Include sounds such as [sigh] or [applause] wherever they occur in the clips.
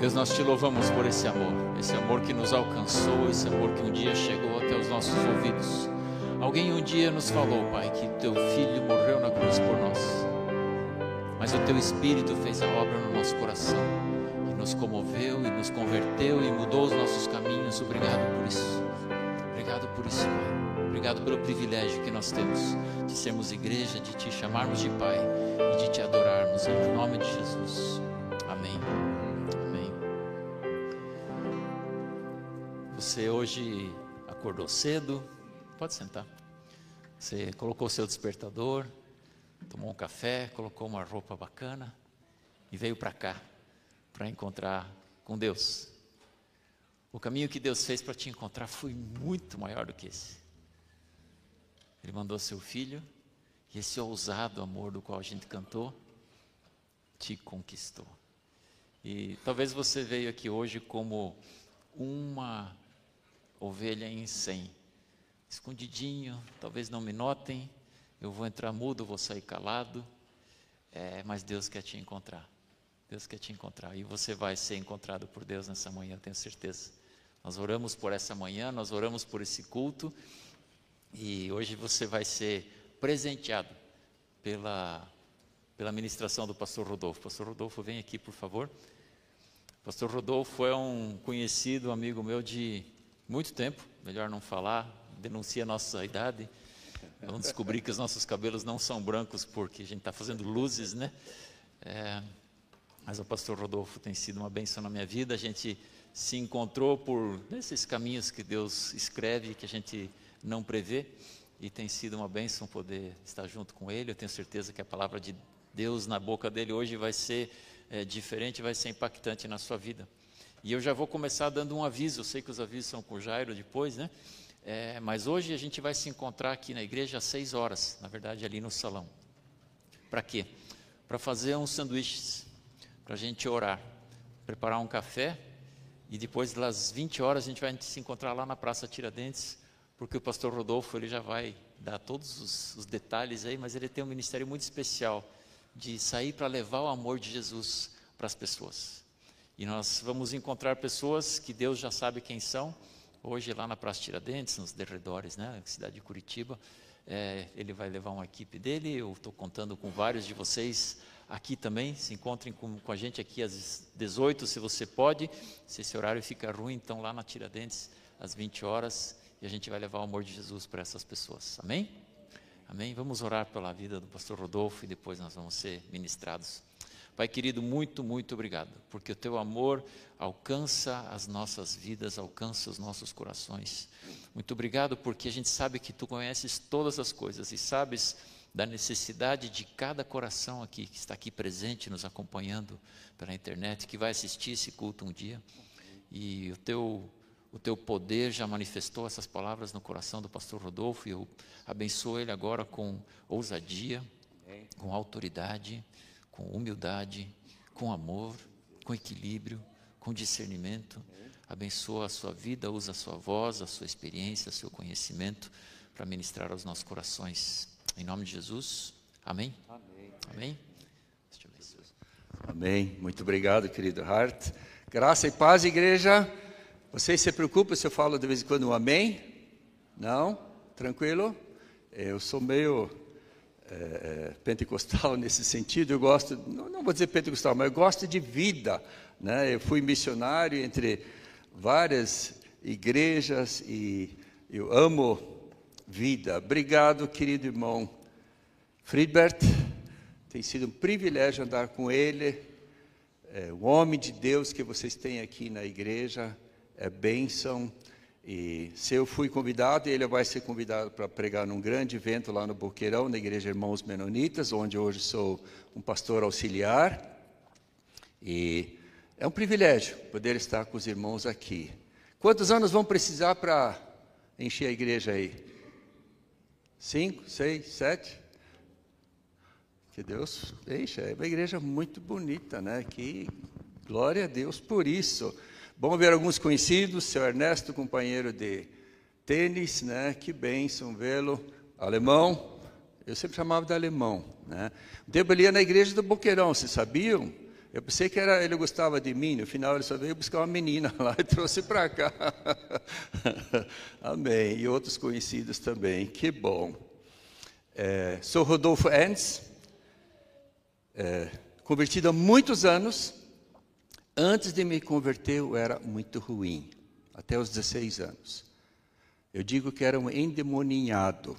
Deus, nós te louvamos por esse amor, esse amor que nos alcançou, esse amor que um dia chegou até os nossos ouvidos. Alguém um dia nos falou, Pai, que teu filho morreu na cruz por nós, mas o teu Espírito fez a obra no nosso coração, e nos comoveu e nos converteu e mudou os nossos caminhos. Obrigado por isso. Obrigado por isso, Pai. Obrigado pelo privilégio que nós temos de sermos igreja, de te chamarmos de Pai e de te adorarmos. Em nome de Jesus. Amém. Você hoje acordou cedo? Pode sentar. Você colocou seu despertador, tomou um café, colocou uma roupa bacana e veio para cá para encontrar com Deus. O caminho que Deus fez para te encontrar foi muito maior do que esse. Ele mandou seu filho e esse ousado amor do qual a gente cantou te conquistou. E talvez você veio aqui hoje como uma ovelha em cem, escondidinho, talvez não me notem, eu vou entrar mudo, vou sair calado, é, mas Deus quer te encontrar. Deus quer te encontrar e você vai ser encontrado por Deus nessa manhã, tenho certeza. Nós oramos por essa manhã, nós oramos por esse culto e hoje você vai ser presenteado pela, pela ministração do pastor Rodolfo. Pastor Rodolfo, vem aqui, por favor. Pastor Rodolfo é um conhecido amigo meu de muito tempo, melhor não falar, denuncia a nossa idade. Vamos descobrir que os nossos cabelos não são brancos porque a gente está fazendo luzes, né? É, mas o pastor Rodolfo tem sido uma bênção na minha vida. A gente se encontrou por nesses caminhos que Deus escreve, que a gente não prevê, e tem sido uma bênção poder estar junto com ele. Eu tenho certeza que a palavra de Deus na boca dele hoje vai ser é, diferente, vai ser impactante na sua vida. E eu já vou começar dando um aviso. Eu sei que os avisos são com o Jairo depois, né? É, mas hoje a gente vai se encontrar aqui na igreja às seis horas, na verdade ali no salão. Para quê? Para fazer uns sanduíches, para a gente orar, preparar um café e depois das 20 horas a gente vai se encontrar lá na Praça Tiradentes, porque o pastor Rodolfo ele já vai dar todos os, os detalhes aí, mas ele tem um ministério muito especial de sair para levar o amor de Jesus para as pessoas. E nós vamos encontrar pessoas que Deus já sabe quem são, Hoje, lá na Praça Tiradentes, nos derredores, né, cidade de Curitiba, é, ele vai levar uma equipe dele. Eu estou contando com vários de vocês aqui também. Se encontrem com, com, a gente aqui às 18, se você pode. Se esse horário fica ruim, então lá na Tiradentes, às 20 horas, e a gente vai levar o amor de Jesus para essas pessoas. Amém? Amém? Vamos orar pela vida do pastor Rodolfo e depois nós vamos ser ministrados. Pai querido, muito, muito obrigado, porque o teu amor alcança as nossas vidas, alcança os nossos corações. Muito obrigado, porque a gente sabe que tu conheces todas as coisas e sabes da necessidade de cada coração aqui, que está aqui presente, nos acompanhando pela internet, que vai assistir esse culto um dia. E o teu, o teu poder já manifestou essas palavras no coração do pastor Rodolfo, e eu abençoo ele agora com ousadia, com autoridade com humildade, com amor, com equilíbrio, com discernimento. Abençoa a sua vida, usa a sua voz, a sua experiência, o seu conhecimento para ministrar aos nossos corações. Em nome de Jesus. Amém? Amém. Amém. Amém. Muito obrigado, querido Hart. Graça e paz, igreja. Vocês se preocupam se eu falo de vez em quando um amém? Não? Tranquilo? Eu sou meio é, é, pentecostal [laughs] nesse sentido, eu gosto, não, vou dizer pentecostal, mas eu gosto de vida. Né? Eu fui missionário entre várias igrejas e eu amo vida. Obrigado, querido irmão Friedbert. Tem sido um privilégio andar com ele. É, o homem de Deus que vocês têm aqui na igreja é bênção. E se eu fui convidado, ele vai ser convidado para pregar num grande evento lá no Boqueirão, na Igreja Irmãos Menonitas, onde hoje sou um pastor auxiliar. E é um privilégio poder estar com os irmãos aqui. Quantos anos vão precisar para encher a igreja aí? Cinco, seis, sete? Que Deus deixa. É uma igreja muito bonita, né? Que glória a Deus por isso. Bom ver alguns conhecidos, seu Ernesto, companheiro de tênis, né? Que bênção vê-lo. Alemão, eu sempre chamava de alemão, né? Debalia na igreja do Boqueirão, vocês sabiam? Eu pensei que era, ele gostava de mim, no final ele só veio buscar uma menina [laughs] lá e trouxe para cá. [laughs] Amém. E outros conhecidos também. Que bom. É, sou Rodolfo Ernst, é, convertido há muitos anos. Antes de me converter, eu era muito ruim, até os 16 anos. Eu digo que era um endemoninhado.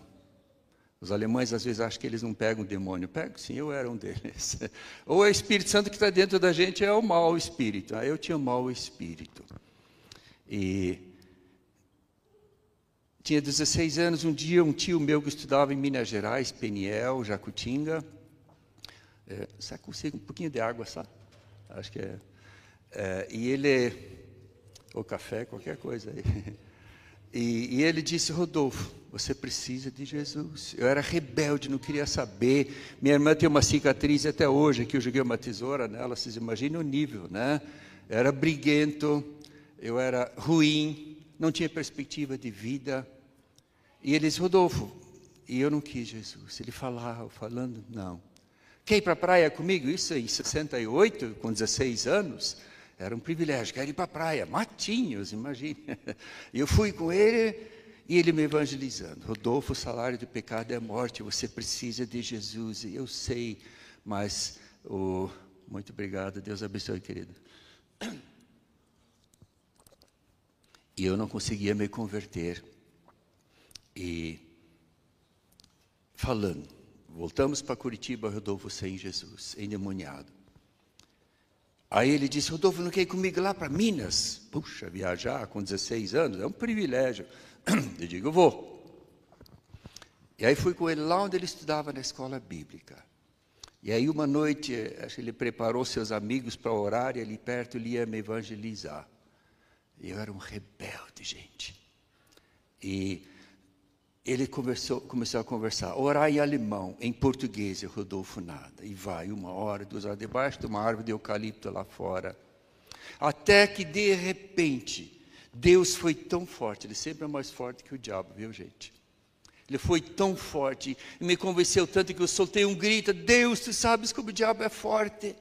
Os alemães às vezes acham que eles não pegam demônio. Pego sim, eu era um deles. Ou [laughs] é o Espírito Santo que está dentro da gente é o mau espírito. Eu tinha o mau espírito. E tinha 16 anos, um dia um tio meu que estudava em Minas Gerais, Peniel, Jacutinga. É, você consegue um pouquinho de água, sabe? Acho que é. É e ele, ou café, qualquer coisa aí. [laughs] E, e, ele disse, Rodolfo, você precisa de Jesus. Eu era rebelde, não queria saber. Minha irmã tem uma cicatriz até hoje, que eu joguei uma tesoura nela, vocês imaginam o nível, né? Eu era briguento, eu era ruim, não tinha perspectiva de vida. E ele disse, Rodolfo, e eu não quis Jesus. Ele falava, falando, não. Quer ir para a praia comigo? Isso em 68, com 16 anos. Era um privilégio, quero ir para a praia, matinhos, imagine. [laughs] E eu fui com ele e ele me evangelizando. Rodolfo, o salário do pecado é morte, você precisa de Jesus. Eu sei, mas oh, muito obrigado, Deus abençoe, querido. [clears throat] E eu não conseguia me converter. E falando, voltamos para Curitiba, Rodolfo sem Jesus, endemoniado. Aí ele disse, Rodolfo, não quer ir comigo lá para Minas? Puxa, viajar com 16 anos é um privilégio. [clears throat] Eu digo, eu vou. E aí fui com ele lá onde ele estudava na escola bíblica. E aí uma noite, acho que ele preparou seus amigos para orar e ali perto ele ia me evangelizar. E eu era um rebelde, gente. E ele começou a conversar, orar em alemão, em português, e Rodolfo nada. E vai, uma hora, duas horas, debaixo de uma árvore de eucalipto lá fora. Até que, de repente, Deus foi tão forte, ele sempre é mais forte que o diabo, viu gente? Ele foi tão forte, me convenceu tanto que eu soltei um grito, Deus, tu sabes como o diabo é forte.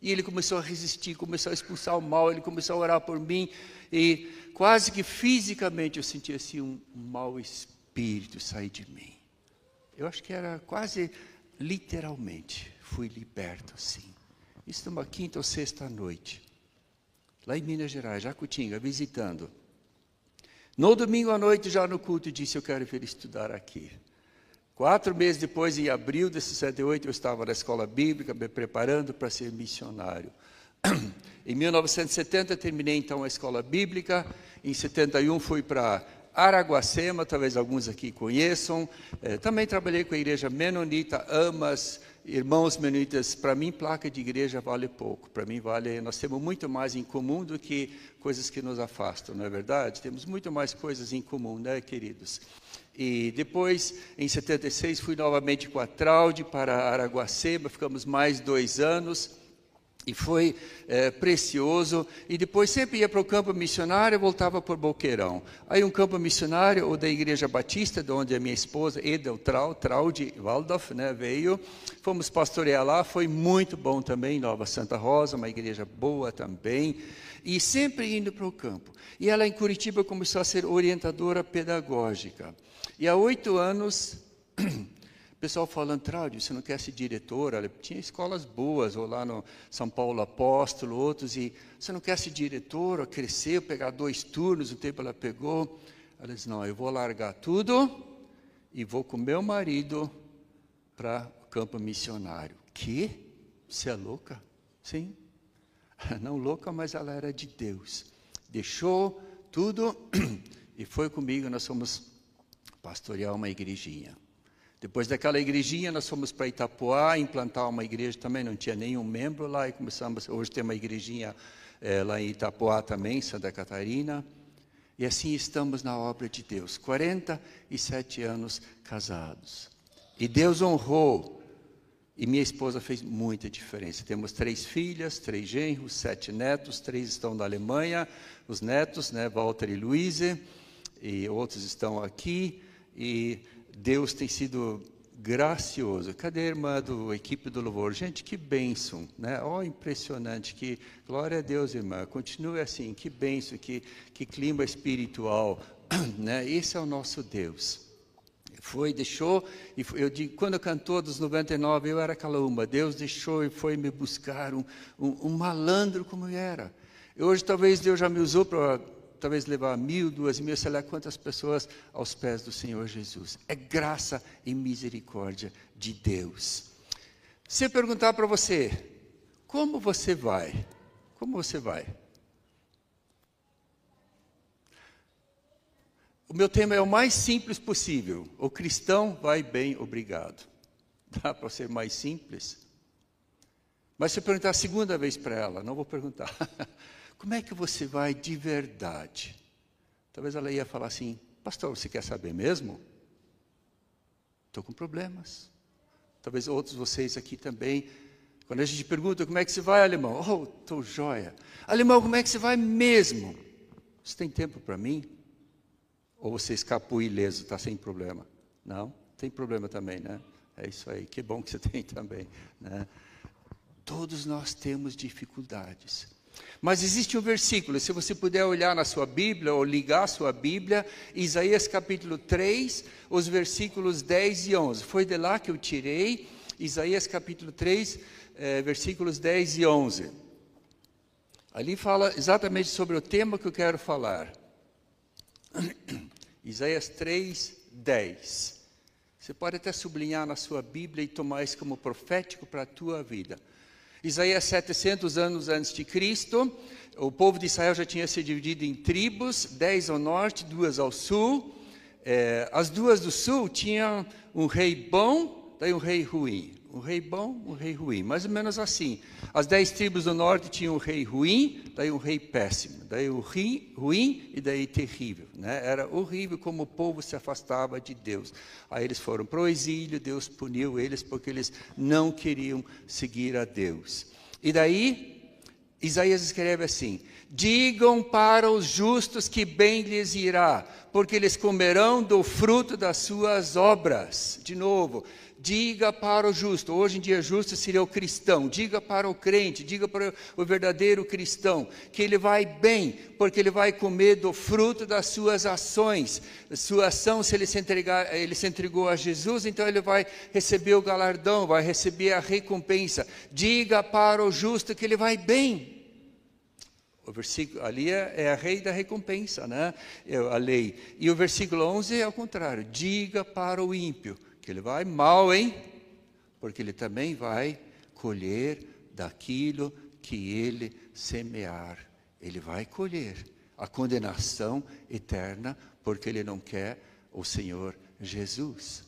E ele começou a resistir, começou a expulsar o mal, ele começou a orar por mim, e quase que fisicamente eu senti assim um mau espírito espírito sair de mim. Eu acho que era quase literalmente, fui liberto assim. Isso numa quinta ou sexta noite, lá em Minas Gerais, Jacutinga, visitando. No domingo à noite, já no culto, disse: Eu quero vir estudar aqui. Quatro meses depois, em abril de 68, eu estava na escola bíblica, me preparando para ser missionário. [clears throat] Em 1970, terminei então a escola bíblica. Em 71, fui para Araguacema, talvez alguns aqui conheçam. É, também trabalhei com a igreja Menonita, Amas, irmãos menonitas. Para mim, placa de igreja vale pouco. Para mim, vale. Nós temos muito mais em comum do que coisas que nos afastam, não é verdade? Temos muito mais coisas em comum, né, queridos? E depois, em 76, fui novamente com a Traude para Araguacema, ficamos mais dois anos. E foi é, precioso. E depois sempre ia para o campo missionário e voltava por Boqueirão. Aí um campo missionário, o da Igreja Batista, de onde a minha esposa, Edel Trau, Traude Waldorf, né, veio. Fomos pastorear lá, foi muito bom também, Nova Santa Rosa, uma igreja boa também. E sempre indo para o campo. E ela em Curitiba começou a ser orientadora pedagógica. E há oito anos [clears throat] pessoal falando, Traudio, você não quer ser diretora? Tinha escolas boas, ou lá no São Paulo Apóstolo, outros, e você não quer ser diretora, crescer, pegar dois turnos, o tempo ela pegou. Ela disse, não, eu vou largar tudo e vou com meu marido para o campo missionário. Que? Você é louca? Sim. [laughs] Não louca, mas ela era de Deus. Deixou tudo [clears throat] e foi comigo, nós fomos pastorear uma igrejinha. Depois daquela igrejinha, nós fomos para Itapuá, implantar uma igreja também, não tinha nenhum membro lá, e começamos, hoje tem uma igrejinha é, lá em Itapuá também, Santa Catarina. E assim estamos na obra de Deus, 47 anos casados. E Deus honrou, e minha esposa fez muita diferença. Temos três filhas, três genros, sete netos, três estão da Alemanha, os netos, né, Walter e Luíse, e outros estão aqui. E Deus tem sido gracioso. Cadê a irmã do equipe do louvor? Gente, que bênção, né? Oh, impressionante, que glória a Deus, irmã. Continue assim, que bênção, que, que clima espiritual, [clears throat] né? Esse é o nosso Deus. Foi, deixou, e foi, eu digo, quando cantou dos 99, eu era aquela uma. Deus deixou e foi me buscar um, um, um malandro como eu era. Hoje talvez Deus já me usou para talvez levar mil, duas mil, sei lá quantas pessoas aos pés do Senhor Jesus. É graça e misericórdia de Deus. Se eu perguntar para você, como você vai? Como você vai? O meu tema é o mais simples possível. O cristão vai bem, obrigado. Dá para ser mais simples? Mas se eu perguntar a segunda vez para ela, não vou perguntar. [laughs] Como é que você vai de verdade? Talvez ela ia falar assim: Pastor, você quer saber mesmo? Estou com problemas. Talvez outros vocês aqui também. Quando a gente pergunta como é que você vai, alemão? Oh, estou joia. Alemão, como é que você vai mesmo? Você tem tempo para mim? Ou você escapou ileso, está sem problema? Não? Tem problema também, né? É isso aí. Que bom que você [laughs] tem também. Né? Todos nós temos dificuldades. Mas existe um versículo, se você puder olhar na sua Bíblia ou ligar a sua Bíblia, Isaías capítulo 3, os versículos 10 e 11. Foi de lá que eu tirei, Isaías capítulo 3, eh, versículos 10 e 11. Ali fala exatamente sobre o tema que eu quero falar. [coughs] Isaías 3, 10. Você pode até sublinhar na sua Bíblia e tomar isso como profético para a tua vida. Isaías 700 anos antes de Cristo, o povo de Israel já tinha se dividido em tribos, dez ao norte, duas ao sul. É, as duas do sul tinham um rei bom, daí um rei ruim. Um rei bom, um rei ruim. Mais ou menos assim. As dez tribos do norte tinham um rei ruim, daí um rei péssimo. Daí o rei ruim e daí terrível. Né? Era horrível como o povo se afastava de Deus. Aí eles foram para o exílio, Deus puniu eles porque eles não queriam seguir a Deus. E daí, Isaías escreve assim: Digam para os justos que bem lhes irá, porque eles comerão do fruto das suas obras. De novo, diga para o justo, hoje em dia justo seria o cristão, diga para o crente, diga para o verdadeiro cristão, que ele vai bem, porque ele vai comer do fruto das suas ações, sua ação, se ele se, entregar, ele se entregou a Jesus, então ele vai receber o galardão, vai receber a recompensa, diga para o justo que ele vai bem, o versículo ali é, é, a rei da recompensa, né? É a lei. E o versículo 11 é ao contrário: diga para o ímpio que ele vai mal, hein? Porque ele também vai colher daquilo que ele semear. Ele vai colher a condenação eterna, porque ele não quer o Senhor Jesus.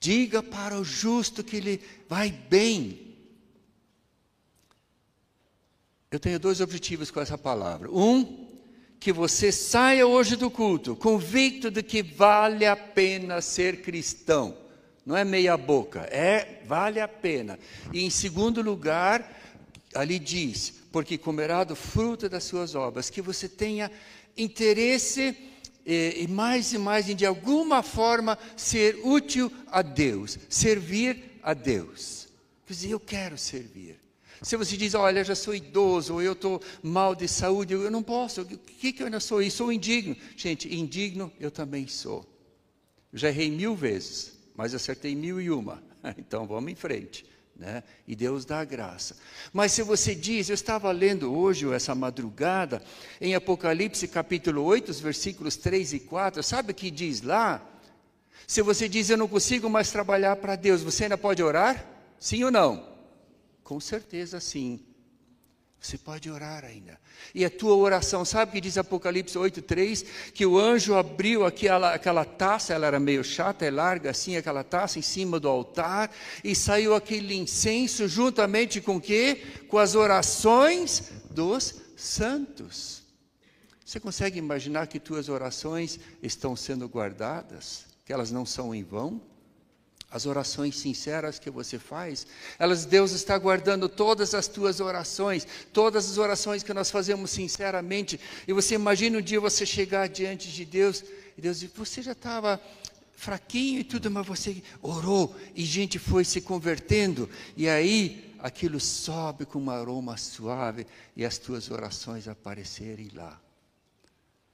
Diga para o justo que ele vai bem. Eu tenho dois objetivos com essa palavra. Um, que você saia hoje do culto convicto de que vale a pena ser cristão não é meia boca, é vale a pena. E em segundo lugar, ali diz, porque comerá do fruto das suas obras, que você tenha interesse e, e mais e mais em de alguma forma ser útil a Deus, servir a Deus. Quer dizer, eu quero servir. Se você diz, olha, já sou idoso, ou eu estou mal de saúde, eu não posso, o que, que eu ainda sou? Eu sou indigno. Gente, indigno eu também sou. já errei mil vezes mas acertei mil e uma. [laughs] Então vamos em frente. Né? E Deus dá a graça. Mas se você diz, eu estava lendo hoje, essa madrugada, em Apocalipse capítulo 8, os versículos 3 e 4, sabe o que diz lá? Se você diz, eu não consigo mais trabalhar para Deus, você ainda pode orar? Sim ou não? Com certeza sim. Você pode orar ainda. E a tua oração, sabe que diz Apocalipse 8,3? Que o anjo abriu aquela, aquela taça, ela era meio chata, é larga assim, aquela taça em cima do altar, e saiu aquele incenso juntamente com o quê? Com as orações dos santos. Você consegue imaginar que tuas orações estão sendo guardadas? Que elas não são em vão? As orações sinceras que você faz, elas Deus está guardando todas as tuas orações, todas as orações que nós fazemos sinceramente. E você imagina um dia você chegar diante de Deus e Deus diz: "Você já estava fraquinho e tudo, mas você orou e gente foi se convertendo. E aí aquilo sobe com um aroma suave e as tuas orações aparecerem lá.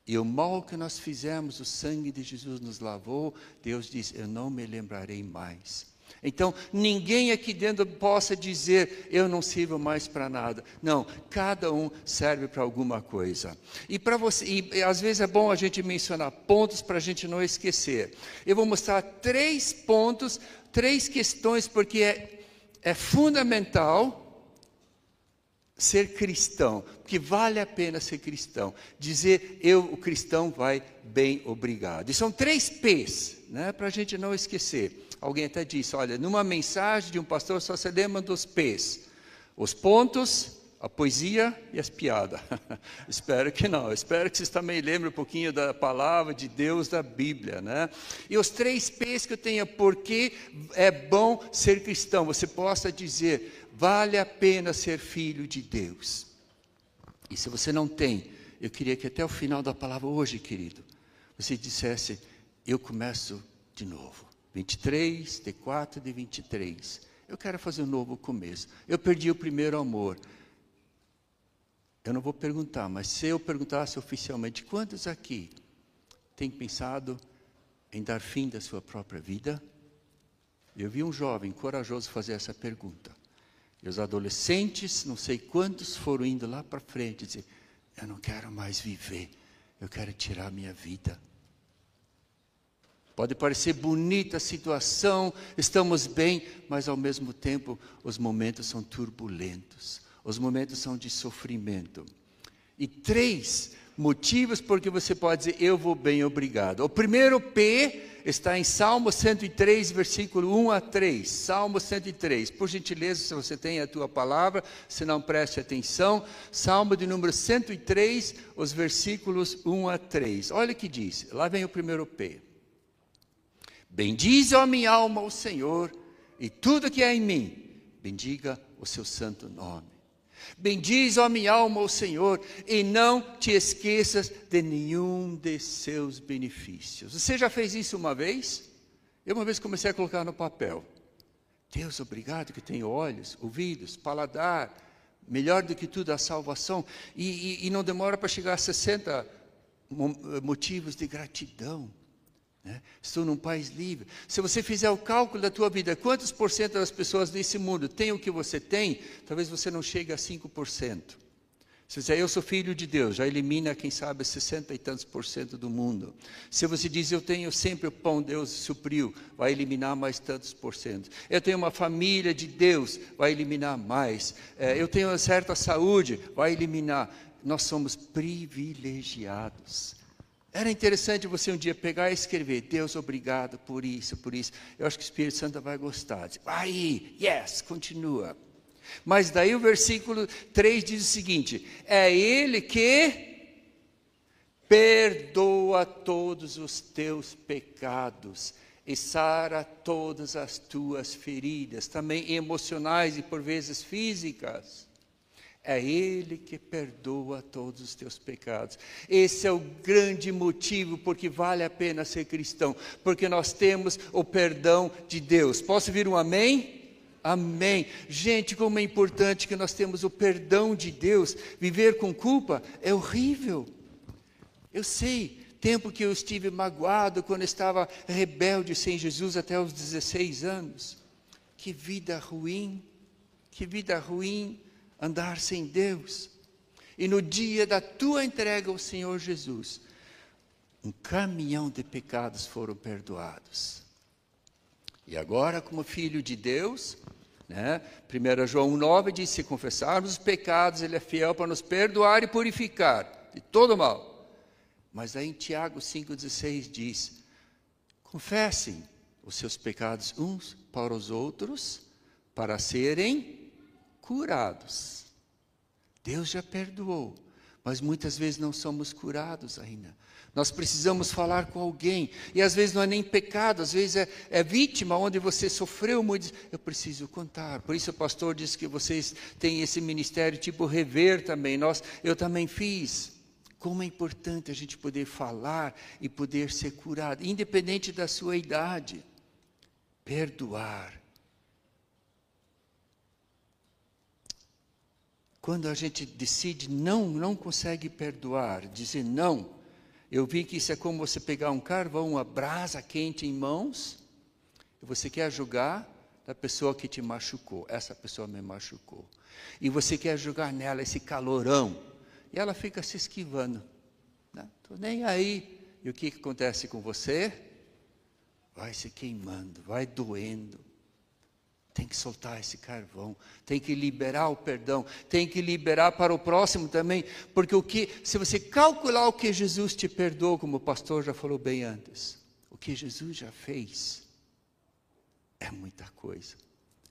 E o mal que nós fizemos, o sangue de Jesus nos lavou, Deus diz: Eu não me lembrarei mais. Então, ninguém aqui dentro possa dizer, eu não sirvo mais para nada. Não, cada um serve para alguma coisa. E para você, e, às vezes é bom a gente mencionar pontos para a gente não esquecer. Eu vou mostrar três pontos, três questões, porque é, é fundamental ser cristão, porque vale a pena ser cristão. Dizer eu, o cristão, vai bem, obrigado. E são três P's, né, para a gente não esquecer. Alguém até disse: olha, numa mensagem de um pastor só se lembra dos P's: os pontos, a poesia e as piadas. [laughs] espero que não. Espero que vocês também lembrem um pouquinho da palavra de Deus da Bíblia, né? E os três P's que eu tenho, porque é bom ser cristão. Você possa dizer: vale a pena ser filho de Deus. E se você não tem, eu queria que até o final da palavra hoje, querido, você dissesse: Eu começo de novo. 23, de 4 de 23. Eu quero fazer um novo começo. Eu perdi o primeiro amor. Eu não vou perguntar, mas se eu perguntasse oficialmente, quantos aqui têm pensado em dar fim da sua própria vida? Eu vi um jovem corajoso fazer essa pergunta. E os adolescentes, não sei quantos, foram indo lá para frente dizer: Eu não quero mais viver, eu quero tirar minha vida. Pode parecer bonita a situação, estamos bem, mas ao mesmo tempo os momentos são turbulentos, os momentos são de sofrimento. E três motivos porque você pode dizer: Eu vou bem, obrigado. O primeiro P está em Salmo 103, versículo 1 a 3. Salmo 103. Por gentileza, se você tem a tua palavra, se não preste atenção. Salmo de número 103, os versículos 1 a 3. Olha o que diz. Lá vem o primeiro P. Bendize, a minha alma, o Senhor, e tudo que é em mim, bendiga o seu santo nome. Bendiz, ó minha alma, o Senhor, e não te esqueças de nenhum de seus benefícios. Você já fez isso uma vez? Eu uma vez comecei a colocar no papel. Deus, obrigado que tenho olhos, ouvidos, paladar, melhor do que tudo a salvação. E, e, e não demora para chegar a 60 motivos de gratidão. Né? Estou num país livre. Se você fizer o cálculo da tua vida, quantos por cento das pessoas desse mundo têm o que você tem? Talvez você não chegue a 5%. Se você dizer, eu sou filho de Deus, já elimina, quem sabe, 60 e tantos por cento do mundo. Se você diz, eu tenho sempre o pão, Deus supriu, vai eliminar mais tantos por cento. Eu tenho uma família de Deus, vai eliminar mais. É, eu tenho uma certa saúde, vai eliminar. Nós somos privilegiados. Era interessante você um dia pegar e escrever: Deus, obrigado por isso, por isso. Eu acho que o Espírito Santo vai gostar. Aí, yes, continua. Mas daí o versículo 3 diz o seguinte: É Ele que perdoa todos os teus pecados e sara todas as tuas feridas, também emocionais e por vezes físicas. É Ele que perdoa todos os teus pecados. Esse é o grande motivo porque vale a pena ser cristão, porque nós temos o perdão de Deus. Posso vir um amém? Amém. Gente, como é importante que nós temos o perdão de Deus. Viver com culpa é horrível. Eu sei, tempo que eu estive magoado quando estava rebelde sem Jesus até os 16 anos. Que vida ruim, que vida ruim andar sem Deus. E no dia da tua entrega ao Senhor Jesus, um caminhão de pecados foram perdoados. E agora, como filho de Deus, né? 1 João 9 diz: se confessarmos os pecados, Ele é fiel para nos perdoar e purificar de todo mal. Mas aí em Tiago 5,16 diz: confessem os seus pecados uns para os outros, para serem curados. Deus já perdoou, mas muitas vezes não somos curados ainda. Nós precisamos falar com alguém, e às vezes não é nem pecado, às vezes é, é vítima onde você sofreu muito. Eu preciso contar. Por isso o pastor disse que vocês têm esse ministério tipo rever também. Nós, eu também fiz. Como é importante a gente poder falar e poder ser curado, independente da sua idade. Perdoar. Quando a gente decide não, não consegue perdoar, dizer não. Eu vi que isso é como você pegar um carvão, uma brasa quente em mãos, e você quer julgar da pessoa que te machucou. Essa pessoa me machucou. E você quer jogar nela esse calorão e ela fica se esquivando. Estou né? nem aí. E o que, que acontece com você? Vai se queimando, vai doendo. Tem que soltar esse carvão, tem que liberar o perdão, tem que liberar para o próximo também, porque o que, se você calcular o que Jesus te perdoou, como o pastor já falou bem antes, o que Jesus já fez, é muita coisa.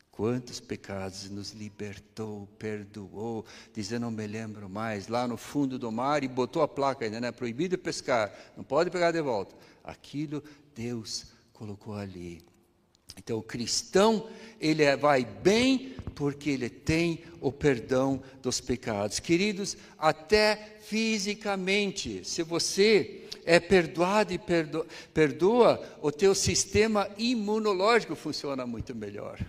Quantos pecados nos libertou, perdoou, dizendo não me lembro mais, lá no fundo do mar e botou a placa ainda, né? Proibido pescar, não pode pegar de volta. Aquilo Deus colocou ali. Então o cristão, ele é, vai bem porque ele tem o perdão dos pecados. Queridos, até fisicamente, se você é perdoado e perdoa, perdoa, o teu sistema imunológico funciona muito melhor.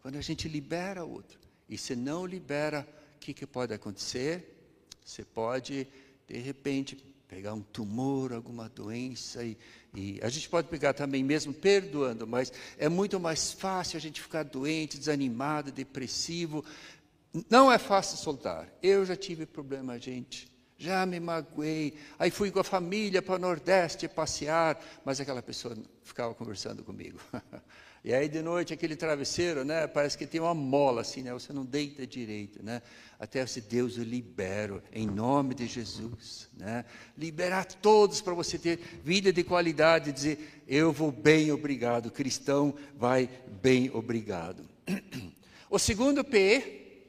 Quando a gente libera outro. E se não libera, o que, que pode acontecer? Você pode, de repente, pegar um tumor, alguma doença, e, e, a gente pode pegar também mesmo perdoando, mas é muito mais fácil a gente ficar doente, desanimado, depressivo. Não é fácil soltar. Eu já tive problema, gente. Já me magoei. Aí fui com a família para o Nordeste passear, mas aquela pessoa ficava conversando comigo. [laughs] E aí de noite aquele travesseiro, né, parece que tem uma mola assim, né, você não deita direito, né? Até você Deus eu libero em nome de Jesus, né? Liberar todos para você ter vida de qualidade, dizer eu vou bem, obrigado. Cristão vai bem, obrigado. [clears throat] O segundo P,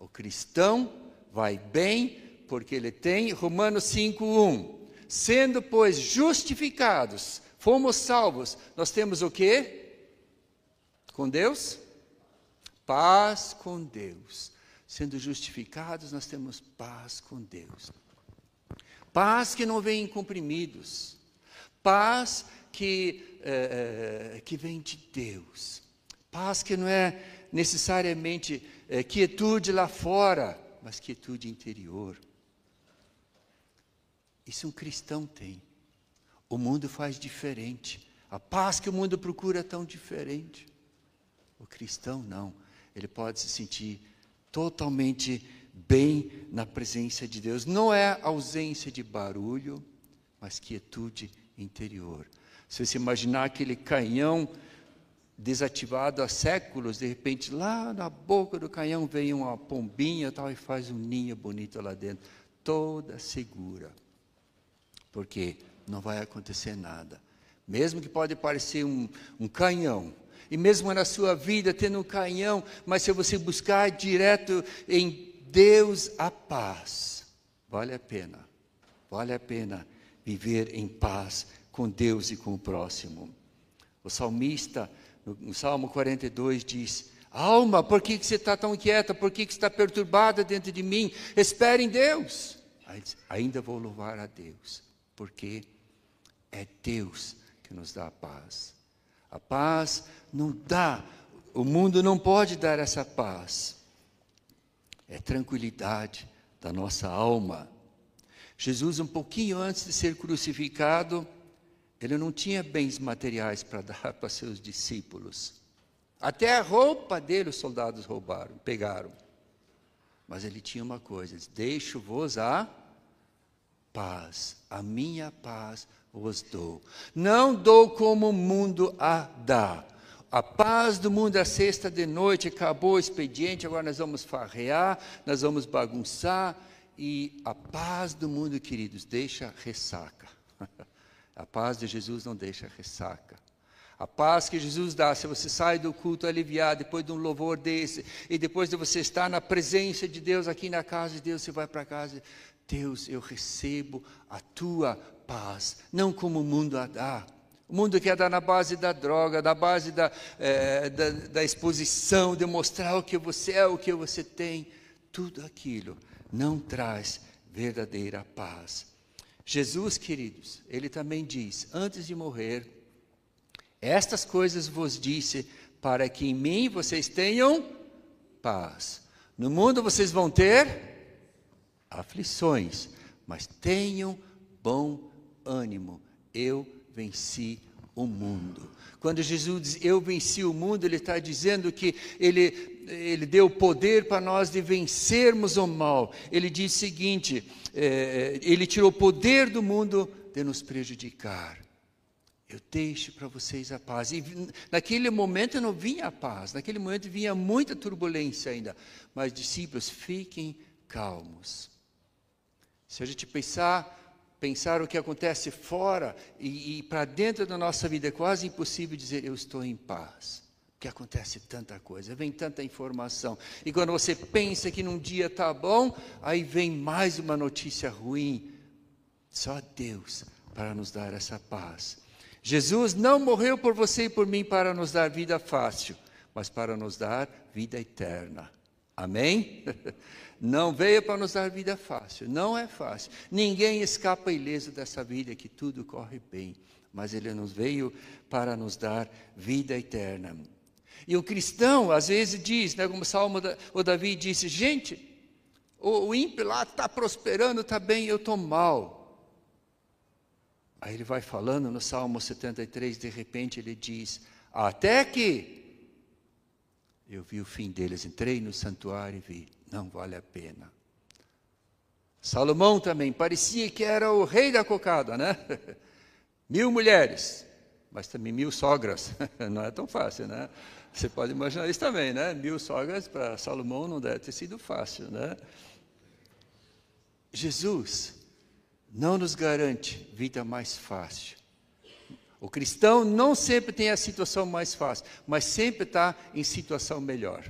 o cristão vai bem porque ele tem Romanos 5:1. Sendo pois justificados Fomos salvos. Nós temos o quê? Com Deus? Paz com Deus. Sendo justificados, nós temos paz com Deus. Paz que não vem em comprimidos. Paz que, é, que vem de Deus. Paz que não é necessariamente é, quietude lá fora, mas quietude interior. Isso um cristão tem. O mundo faz diferente. A paz que o mundo procura é tão diferente. O cristão não. Ele pode se sentir totalmente bem na presença de Deus. Não é ausência de barulho, mas quietude interior. Se você imaginar aquele canhão desativado há séculos, de repente lá na boca do canhão vem uma pombinha tal, e faz um ninho bonito lá dentro, toda segura. Por quê? Não vai acontecer nada. Mesmo que pode parecer um, um canhão, e mesmo na sua vida tendo um canhão, mas se você buscar direto em Deus a paz, vale a pena, vale a pena viver em paz com Deus e com o próximo. O salmista, no, Salmo 42, diz: Alma, por que, que você está tão quieta? Por que, que você está perturbada dentro de mim? Espere em Deus. Ainda vou louvar a Deus, porque é Deus que nos dá a paz. A paz não dá, o mundo não pode dar essa paz. É tranquilidade da nossa alma. Jesus, um pouquinho antes de ser crucificado, ele não tinha bens materiais para dar para seus discípulos. Até a roupa dele os soldados roubaram, pegaram. Mas ele tinha uma coisa: deixo-vos a paz, a minha paz vos dou. Não dou como o mundo a dá. A paz do mundo é sexta de noite, acabou o expediente, agora nós vamos farrear, nós vamos bagunçar. E a paz do mundo, queridos, deixa ressaca. [laughs] A paz de Jesus não deixa ressaca. A paz que Jesus dá, se você sai do culto aliviado, depois de um louvor desse, e depois de você estar na presença de Deus, aqui na casa de Deus, você vai para casa, Deus, eu recebo a tua paz, não como o mundo a dá. O mundo quer dar na base da droga, na base da, é, da, da exposição, de mostrar o que você é, o que você tem. Tudo aquilo não traz verdadeira paz. Jesus, queridos, ele também diz, antes de morrer, estas coisas vos disse para que em mim vocês tenham paz. No mundo vocês vão ter aflições, mas tenham bom ânimo. Eu venci o mundo. Quando Jesus diz eu venci o mundo, ele está dizendo que ele, ele deu poder para nós de vencermos o mal. Ele diz o seguinte: é, ele tirou o poder do mundo de nos prejudicar. Eu deixo para vocês a paz. E naquele momento não vinha a paz, naquele momento vinha muita turbulência ainda. Mas, discípulos, fiquem calmos. Se a gente pensar, pensar o que acontece fora e, e para dentro da nossa vida, é quase impossível dizer eu estou em paz. Porque acontece tanta coisa, vem tanta informação. E quando você pensa que num dia está bom, aí vem mais uma notícia ruim. Só Deus para nos dar essa paz. Jesus não morreu por você e por mim para nos dar vida fácil, mas para nos dar vida eterna. Amém? [laughs] Não veio para nos dar vida fácil, não é fácil. Ninguém escapa ileso dessa vida que tudo corre bem, mas ele nos veio para nos dar vida eterna. E o cristão às vezes diz, né, como o Salmo da, o Davi disse, gente, o, o ímpio lá está prosperando, está bem, eu estou mal. Aí ele vai falando no Salmo 73, de repente ele diz: Até que eu vi o fim deles, entrei no santuário e vi, não vale a pena. Salomão também parecia que era o rei da cocada, né? [laughs] Mil mulheres, mas também mil sogras, [laughs] não é tão fácil, né? Você pode imaginar isso também, né? Mil sogras para Salomão não deve ter sido fácil, né? Jesus não nos garante vida mais fácil. O cristão não sempre tem a situação mais fácil, mas sempre está em situação melhor.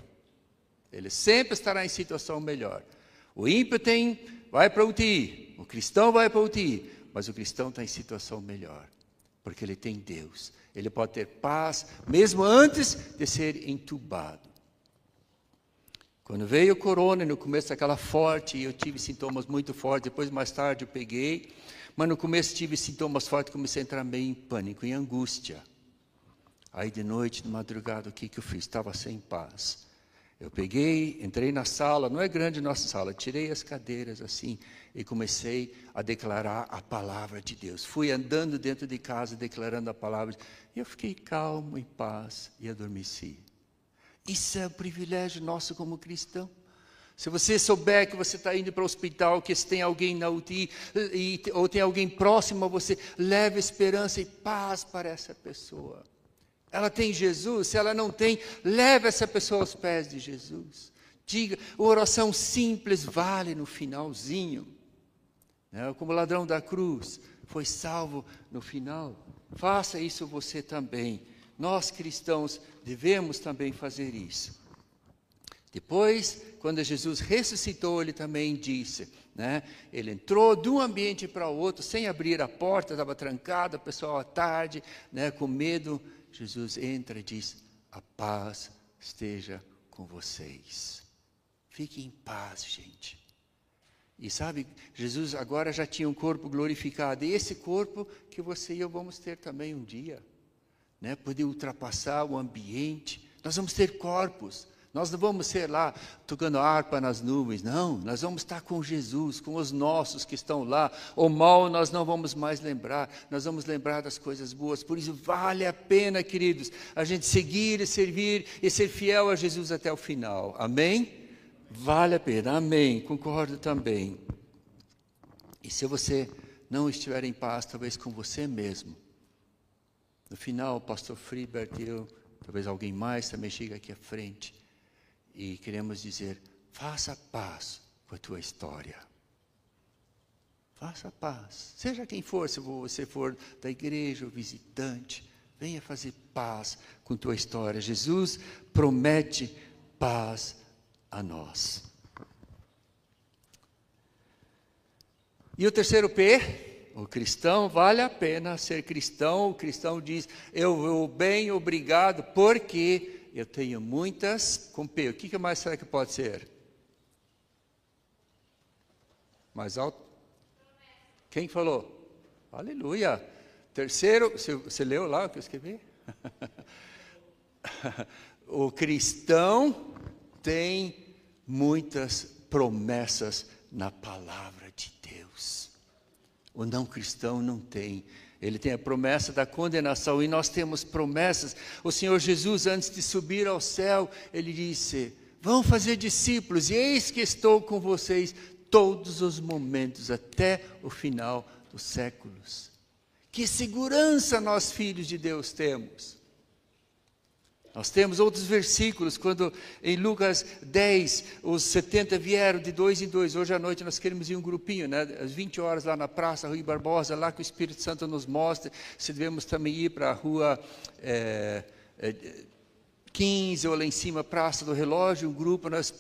Ele sempre estará em situação melhor. O ímpio tem, vai para o UTI, o cristão vai para o UTI, mas o cristão está em situação melhor, porque ele tem Deus. Ele pode ter paz, mesmo antes de ser entubado. Quando veio o corona, no começo aquela forte, eu tive sintomas muito fortes, depois mais tarde eu peguei, mas no começo tive sintomas fortes, comecei a entrar meio em pânico, em angústia. Aí de noite, de madrugada, o que, que eu fiz? Estava sem paz. Eu peguei, entrei na sala, não é grande nossa sala, tirei as cadeiras assim e comecei a declarar a palavra de Deus. Fui andando dentro de casa declarando a palavra e eu fiquei calmo, em paz e adormeci. Isso é um privilégio nosso como cristão. Se você souber que você está indo para o hospital, que tem alguém na UTI, e, ou tem alguém próximo a você, leve esperança e paz para essa pessoa. Ela tem Jesus, se ela não tem, leve essa pessoa aos pés de Jesus. Diga, oração simples vale no finalzinho. Né? Como o ladrão da cruz foi salvo no final. Faça isso você também nós cristãos devemos também fazer isso. Depois, quando Jesus ressuscitou, ele também disse, né? Ele entrou de um ambiente para o outro, sem abrir a porta, estava trancado, o pessoal à tarde, né, com medo. Jesus entra e diz: A paz esteja com vocês. Fiquem em paz, gente. E sabe, Jesus agora já tinha um corpo glorificado, e esse corpo que você e eu vamos ter também um dia né, poder ultrapassar o ambiente. Nós vamos ter corpos. Nós não vamos ser lá tocando harpa nas nuvens, não. Nós vamos estar com Jesus, com os nossos que estão lá. O mal nós não vamos mais lembrar, nós vamos lembrar das coisas boas. Por isso vale a pena, queridos, a gente seguir e servir e ser fiel a Jesus até o final. Amém? Vale a pena, amém. Concordo também. E se você não estiver em paz, talvez com você mesmo, no final, o pastor Freebert e eu, talvez alguém mais também chega aqui à frente e queremos dizer: faça paz com a tua história. Faça paz. Seja quem for, se você for da igreja ou visitante, venha fazer paz com tua história. Jesus promete paz a nós. E o terceiro P, o cristão vale a pena ser cristão. O cristão diz: Eu vou bem, obrigado, porque eu tenho muitas com P. O que mais será que pode ser? Mais alto. Quem falou? Aleluia. Terceiro, você, você leu lá o que eu escrevi? [laughs] o cristão tem muitas promessas na palavra de Deus. O não cristão não tem. Ele tem a promessa da condenação e nós temos promessas. O Senhor Jesus, antes de subir ao céu, ele disse: Vão fazer discípulos, e eis que estou com vocês todos os momentos, até o final dos séculos. Que segurança nós, filhos de Deus, temos. Nós temos outros versículos, quando em Lucas 10, os 70 vieram de dois em dois. Hoje à noite nós queremos ir um grupinho, né? às 20 horas lá na Praça Rui Barbosa, lá que o Espírito Santo nos mostra. Se devemos também ir para a rua é, é, 15, ou lá em cima, Praça do Relógio, um grupo, nós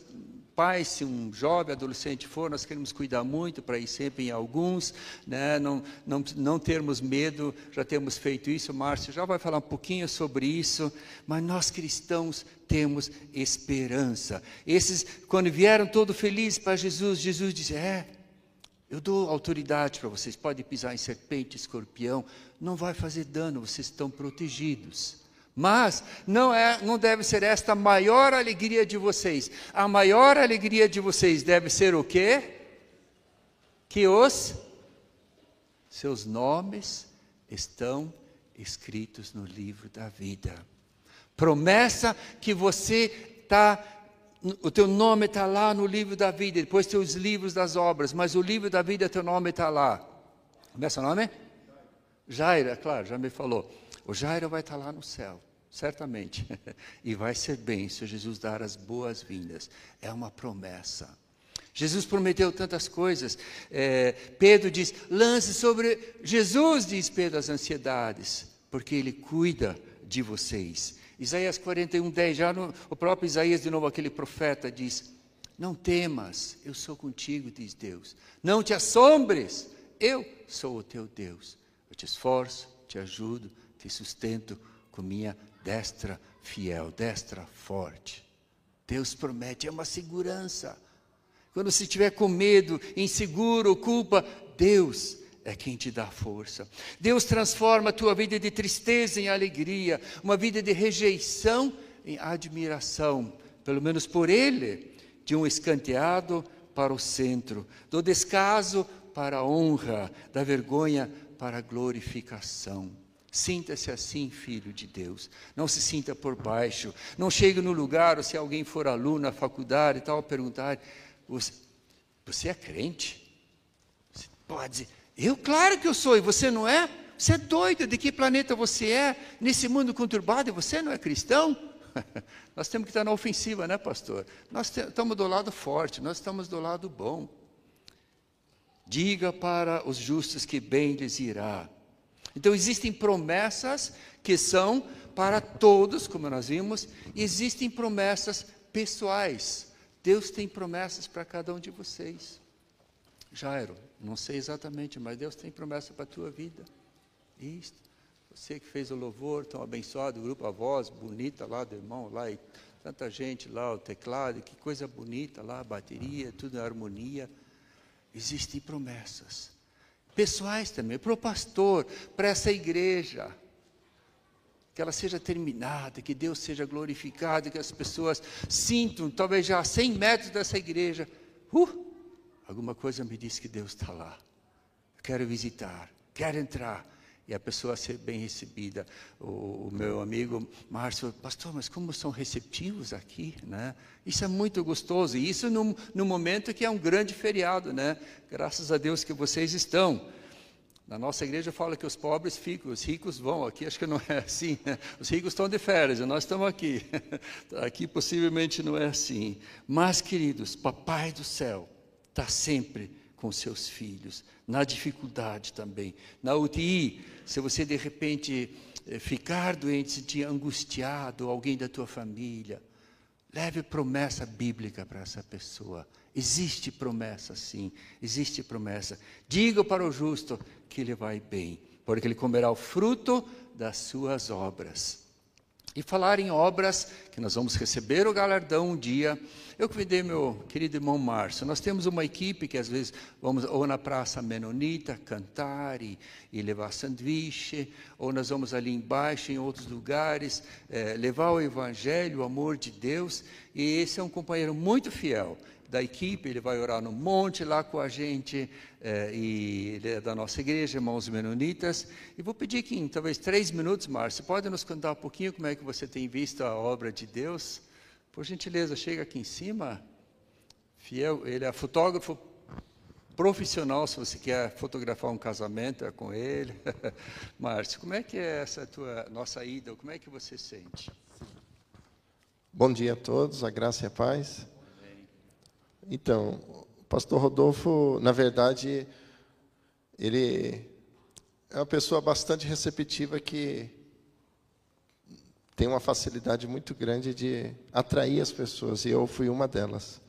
pais, se um jovem, adolescente for, nós queremos cuidar muito para ir sempre em alguns, né? não, não, não termos medo, já temos feito isso, Márcio já vai falar um pouquinho sobre isso, mas nós cristãos temos esperança. Esses, quando vieram todos felizes para Jesus, Jesus disse: É, eu dou autoridade para vocês, podem pisar em serpente, escorpião, não vai fazer dano, vocês estão protegidos. Mas não, é, não deve ser esta a maior alegria de vocês. A maior alegria de vocês deve ser o quê? Que os seus nomes estão escritos no livro da vida. Promessa que você está, o teu nome está lá no livro da vida, depois tem os livros das obras, mas o livro da vida, teu nome está lá. Como é seu nome? Jairo, é claro, já me falou. O Jairo vai estar lá no céu certamente. [laughs] e vai ser bem se Jesus dar as boas-vindas. É uma promessa. Jesus prometeu tantas coisas. É, Pedro diz: lance sobre Jesus, diz Pedro, as ansiedades, porque Ele cuida de vocês. Isaías 41, 10, já no, o próprio Isaías, de novo, aquele profeta, diz: Não temas, eu sou contigo, diz Deus. Não te assombres, eu sou o teu Deus. Eu te esforço, te ajudo, te sustento com minha destra fiel, destra forte. Deus promete, é uma segurança. Quando você estiver com medo, inseguro, culpa, Deus é quem te dá força. Deus transforma a tua vida de tristeza em alegria, uma vida de rejeição em admiração, pelo menos por Ele, de um escanteado para o centro, do descaso para a honra, da vergonha para a glorificação. Sinta-se assim, filho de Deus. Não se sinta por baixo. Não chegue no lugar, ou se alguém for aluno na faculdade e tal, perguntar: você, você é crente? Você pode dizer: Eu, claro que eu sou, e você não é? Você é doido? De que planeta você é? Nesse mundo conturbado, e você não é cristão? [laughs] nós temos que estar na ofensiva, né, pastor? Nós estamos do lado forte, nós estamos do lado bom. Diga para os justos que bem lhes irá então existem promessas que são para todos, como nós vimos, e existem promessas pessoais. Deus tem promessas para cada um de vocês. Jairo, não sei exatamente, mas Deus tem promessa para a tua vida. Isto. Você que fez o louvor, tão abençoado, o grupo A Voz, bonita lá do irmão, lá, e tanta gente lá, o teclado, que coisa bonita lá, a bateria, tudo em harmonia. Existem promessas pessoais também, para o pastor, para essa igreja. Que ela seja terminada, que Deus seja glorificado, que as pessoas sintam, talvez já a 100 metros dessa igreja, uh, alguma coisa me diz que Deus está lá. Quero visitar, quero entrar e a pessoa ser bem recebida. O, o, meu amigo Márcio, pastor, mas como são receptivos aqui, né? Isso é muito gostoso, e isso no, no momento que é um grande feriado, né? Graças a Deus que vocês estão. Na nossa igreja fala que os pobres ficam, os ricos vão. Aqui acho que não é assim. Né? Os ricos estão de férias nós estamos aqui. [laughs] Aqui possivelmente não é assim. Mas, queridos, Papai do céu está sempre com seus filhos, na dificuldade também. Na UTI, se você de repente eh, ficar doente, se sentir angustiado, alguém da tua família, leve promessa bíblica para essa pessoa. Existe promessa, sim, existe promessa. Diga para o justo que ele vai bem, porque ele comerá o fruto das suas obras. E falar em obras que nós vamos receber o galardão um dia. Eu convidei meu querido irmão Márcio. Nós temos uma equipe que às vezes vamos ou na Praça Menonita cantar e, e levar sanduíche, ou nós vamos ali embaixo em outros lugares é, levar o Evangelho, o amor de Deus. E esse é um companheiro muito fiel da equipe, ele vai orar no monte lá com a gente, é, e ele é da nossa igreja, irmãos menonitas. E vou pedir que em talvez três minutos, Márcio, pode nos contar um pouquinho como é que você tem visto a obra de Deus? Por gentileza, chega aqui em cima. Fiel, ele é fotógrafo profissional, se você quer fotografar um casamento, é com ele. [laughs] Márcio, como é que é essa tua nossa ida? Como é que você sente? Bom dia a todos, a graça e a paz. Então, o pastor Rodolfo, na verdade, ele é uma pessoa bastante receptiva que tem uma facilidade muito grande de atrair as pessoas, e eu fui uma delas.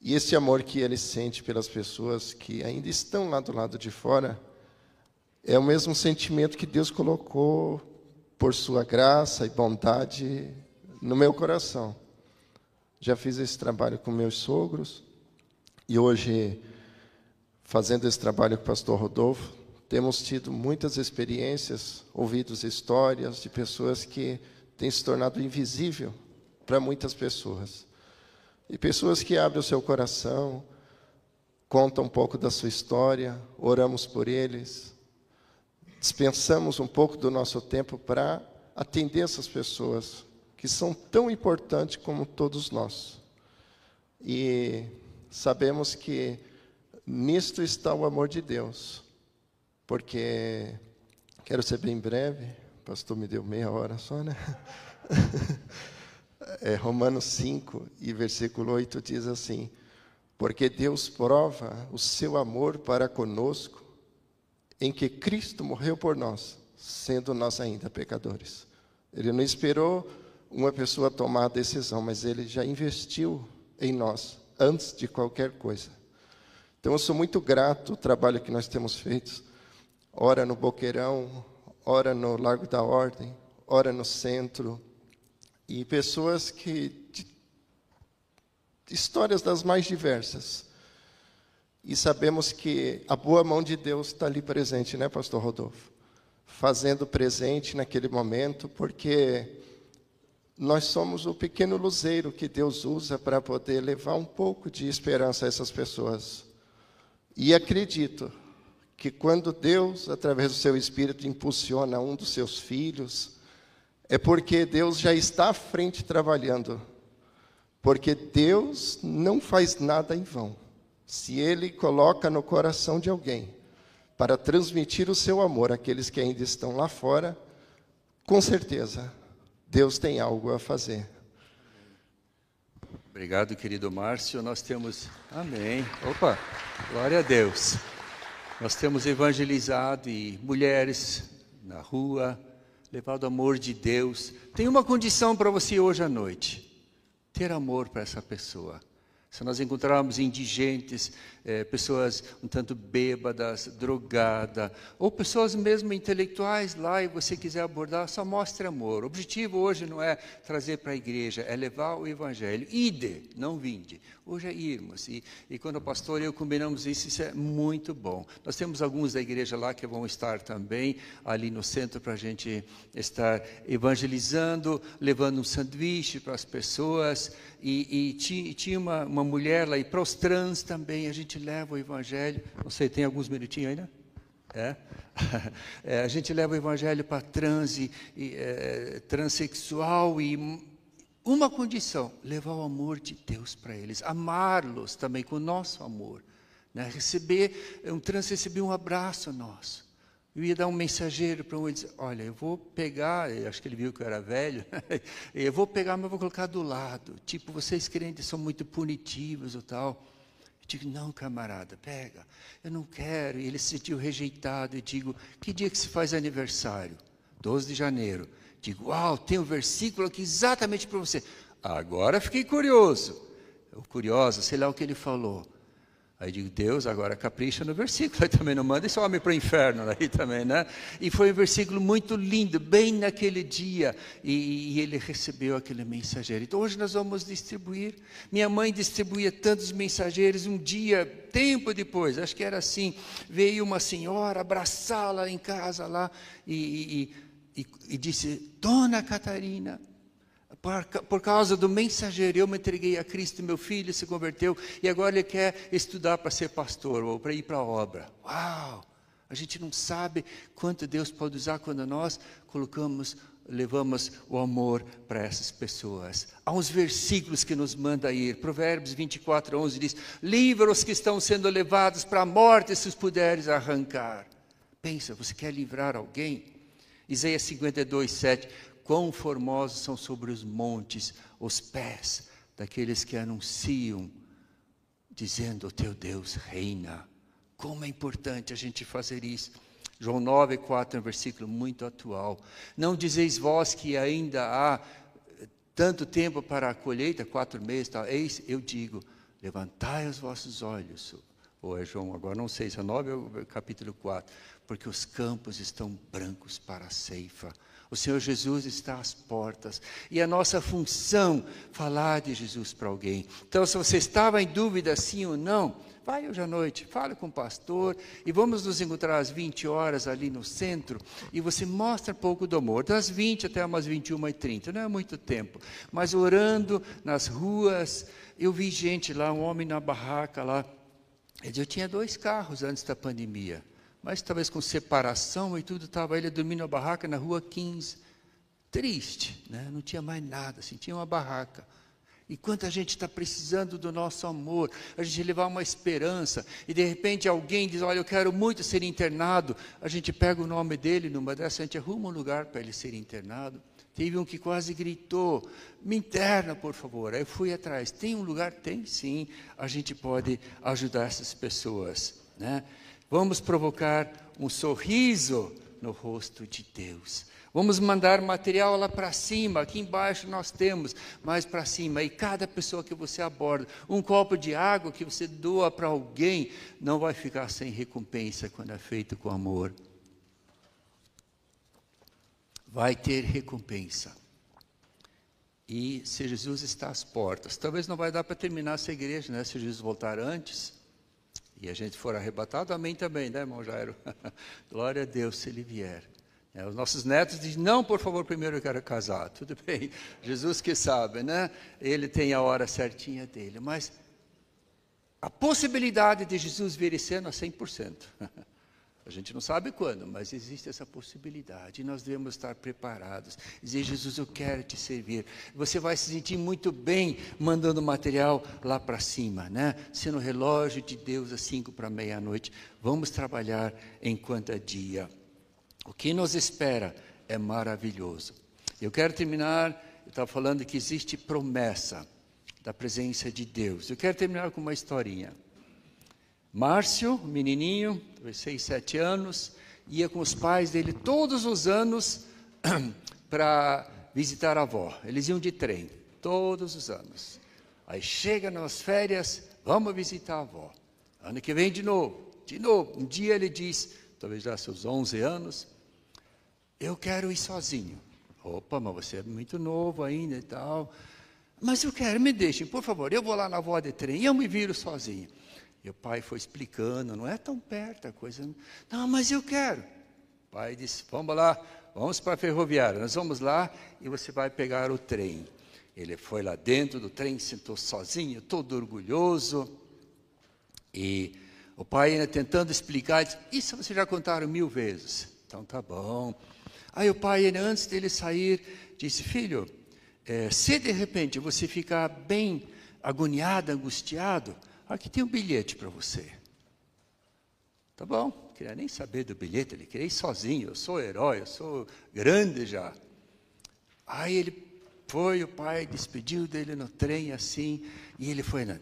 E esse amor que ele sente pelas pessoas que ainda estão lá do lado de fora, é o mesmo sentimento que Deus colocou por sua graça e bondade no meu coração. Já fiz esse trabalho com meus sogros e hoje, fazendo esse trabalho com o pastor Rodolfo, temos tido muitas experiências, ouvido histórias de pessoas que têm se tornado invisível para muitas pessoas. E pessoas que abrem o seu coração, contam um pouco da sua história, oramos por eles, dispensamos um pouco do nosso tempo para atender essas pessoas, que são tão importantes como todos nós. E sabemos que nisto está o amor de Deus, porque quero ser bem breve, o pastor me deu meia hora só, né? [laughs] É, Romanos 5 e versículo 8 diz assim: Porque Deus prova o seu amor para conosco, em que Cristo morreu por nós, sendo nós ainda pecadores. Ele não esperou uma pessoa tomar a decisão, mas ele já investiu em nós antes de qualquer coisa. Então eu sou muito grato ao trabalho que nós temos feito. Ora no Boqueirão, ora no Largo da Ordem, ora no centro. E pessoas que. histórias das mais diversas. E sabemos que a boa mão de Deus está ali presente, né, Pastor Rodolfo? Fazendo presente naquele momento, porque nós somos o pequeno luzeiro que Deus usa para poder levar um pouco de esperança a essas pessoas. E acredito que quando Deus, através do seu Espírito, impulsiona um dos seus filhos, é porque Deus já está à frente trabalhando. Porque Deus não faz nada em vão. Se Ele coloca no coração de alguém para transmitir o seu amor àqueles que ainda estão lá fora, com certeza Deus tem algo a fazer. Obrigado, querido Márcio. Nós temos. Amém. Opa, glória a Deus. Nós temos evangelizado e mulheres na rua, levado o amor de Deus. Tem uma condição para você hoje à noite: ter amor para essa pessoa. Se nós encontrarmos indigentes, é, pessoas um tanto bêbadas, drogadas, ou pessoas mesmo intelectuais lá e você quiser abordar, só mostre amor. O objetivo hoje não é trazer para a igreja, é levar o evangelho. Ide, não vinde. Hoje é irmos. E, e quando o pastor e eu combinamos isso, isso é muito bom. Nós temos alguns da igreja lá que vão estar também ali no centro para a gente estar evangelizando, levando um sanduíche para as pessoas. E, e tinha uma, uma mulher lá, e para os trans também, a gente leva o evangelho. Não sei, tem alguns minutinhos ainda? É? [laughs] é? a gente leva o evangelho para trans e, é, transexual e uma condição: levar o amor de Deus para eles, amá-los também com o nosso amor. Né? Receber, um trans receber um abraço nosso. Eu ia dar um mensageiro para um e dizer: Olha, eu vou pegar, acho que ele viu que eu era velho, [laughs] eu vou pegar, mas vou colocar do lado. Tipo, vocês crentes são muito punitivos ou tal. Digo: Não, camarada, pega. Eu não quero. E ele se sentiu rejeitado. E digo: Que dia que se faz aniversário? 12 de janeiro. Digo, uau, tem um versículo aqui exatamente para você. Agora fiquei curioso. Curioso, sei lá o que ele falou. Aí digo, Deus, agora capricha no versículo, [laughs] aí também não manda esse homem para o inferno [laughs] aí também, né? E foi um versículo muito lindo, bem naquele dia, e, e, ele recebeu aquele mensageiro. Então hoje nós vamos distribuir. Minha mãe distribuía tantos mensageiros, um dia, tempo depois, acho que era assim, veio uma senhora abraçá-la em casa lá, e, e, e disse, Dona Catarina, por, causa do mensageiro, eu me entreguei a Cristo, meu filho se converteu e agora ele quer estudar para ser pastor ou para ir para a obra. Uau! A gente não sabe quanto Deus pode usar quando nós colocamos, levamos o amor para essas pessoas. Há uns versículos que nos manda ir. Provérbios 24, 11 diz: Livra os que estão sendo levados para a morte, se os puderes arrancar. Pensa, você quer livrar alguém? Isaías 52, 7 quão formosos são sobre os montes os pés daqueles que anunciam, dizendo: O teu Deus reina. Como é importante a gente fazer isso. João 9, 4 é um versículo muito atual. Não dizeis vós que ainda há tanto tempo para a colheita, quatro meses, tal. Eis, eu digo, levantai os vossos olhos. Ou é João, agora não sei se é 9 ou capítulo 4. Porque os campos estão brancos para a ceifa. O Senhor Jesus está às portas. E a nossa função, falar de Jesus para alguém. Então, se você estava em dúvida sim ou não, vai hoje à noite, fale com o pastor e vamos nos encontrar às 20 horas ali no centro e você mostra um pouco do amor, das 20 até umas 21 e 30, não é muito tempo, mas orando nas ruas, eu vi gente lá, um homem na barraca lá, eu tinha dois carros antes da pandemia, mas talvez com separação e tudo, estava ele dormindo na barraca na rua 15. Triste, né? não tinha mais nada, assim, tinha uma barraca. E quanta gente está precisando do nosso amor, a gente levar uma esperança, e de repente alguém diz: Olha, eu quero muito ser internado. A gente pega o nome dele numa dessa, a gente arruma um lugar para ele ser internado. Teve um que quase gritou: Me interna, por favor. Aí eu fui atrás: Tem um lugar? Tem sim. A gente pode ajudar essas pessoas. Né? Vamos provocar um sorriso no rosto de Deus. Vamos mandar material lá para cima, aqui embaixo nós temos, mais para cima. E cada pessoa que você aborda, um copo de água que você doa para alguém, não vai ficar sem recompensa quando é feito com amor. Vai ter recompensa. E se Jesus está às portas, talvez não vai dar para terminar essa igreja, né? Se Jesus voltar antes, e a gente for arrebatado, amém também, né, irmão Jairo? [laughs] Glória a Deus se ele vier. É, os nossos netos dizem, não, por favor, primeiro eu quero casar. [laughs] Tudo bem, Jesus que sabe, né? Ele tem a hora certinha dele. Mas a possibilidade de Jesus vir esse ano é 100%. [laughs] A gente não sabe quando, mas existe essa possibilidade. E nós devemos estar preparados. Dizer, Jesus, eu quero te servir. Você vai se sentir muito bem mandando material lá para cima, né? Sendo relógio de Deus às cinco para meia-noite. Vamos trabalhar enquanto é dia. O que nos espera é maravilhoso. Eu quero terminar, eu estava falando que existe promessa da presença de Deus. Eu quero terminar com uma historinha. Márcio, menininho, talvez seis, sete anos, ia com os pais dele todos os anos [clears throat] para visitar a avó. Eles iam de trem, todos os anos. Aí chega nas férias, vamos visitar a avó. Ano que vem de novo, de novo. Um dia ele diz, talvez já seus 11 anos, eu quero ir sozinho. Opa, mas você é muito novo ainda e tal. Mas eu quero, me deixem, por favor, eu vou lá na avó de trem, eu me viro sozinho. E o pai foi explicando, não é tão perto a coisa. Não, mas eu quero. O pai disse: Vamos lá, vamos para a ferroviária. Nós vamos lá e você vai pegar o trem. Ele foi lá dentro do trem, sentou sozinho, todo orgulhoso. E o pai ainda tentando explicar, disse, isso vocês já contaram mil vezes. Então tá bom. Aí o pai, antes dele sair, disse: Filho, é, se de repente você ficar bem agoniado, angustiado, Aqui tem um bilhete para você. Tá bom, não queria nem saber do bilhete, ele queria ir sozinho, eu sou herói, eu sou grande já. Aí ele foi, o pai despediu dele no trem assim, e ele foi, na,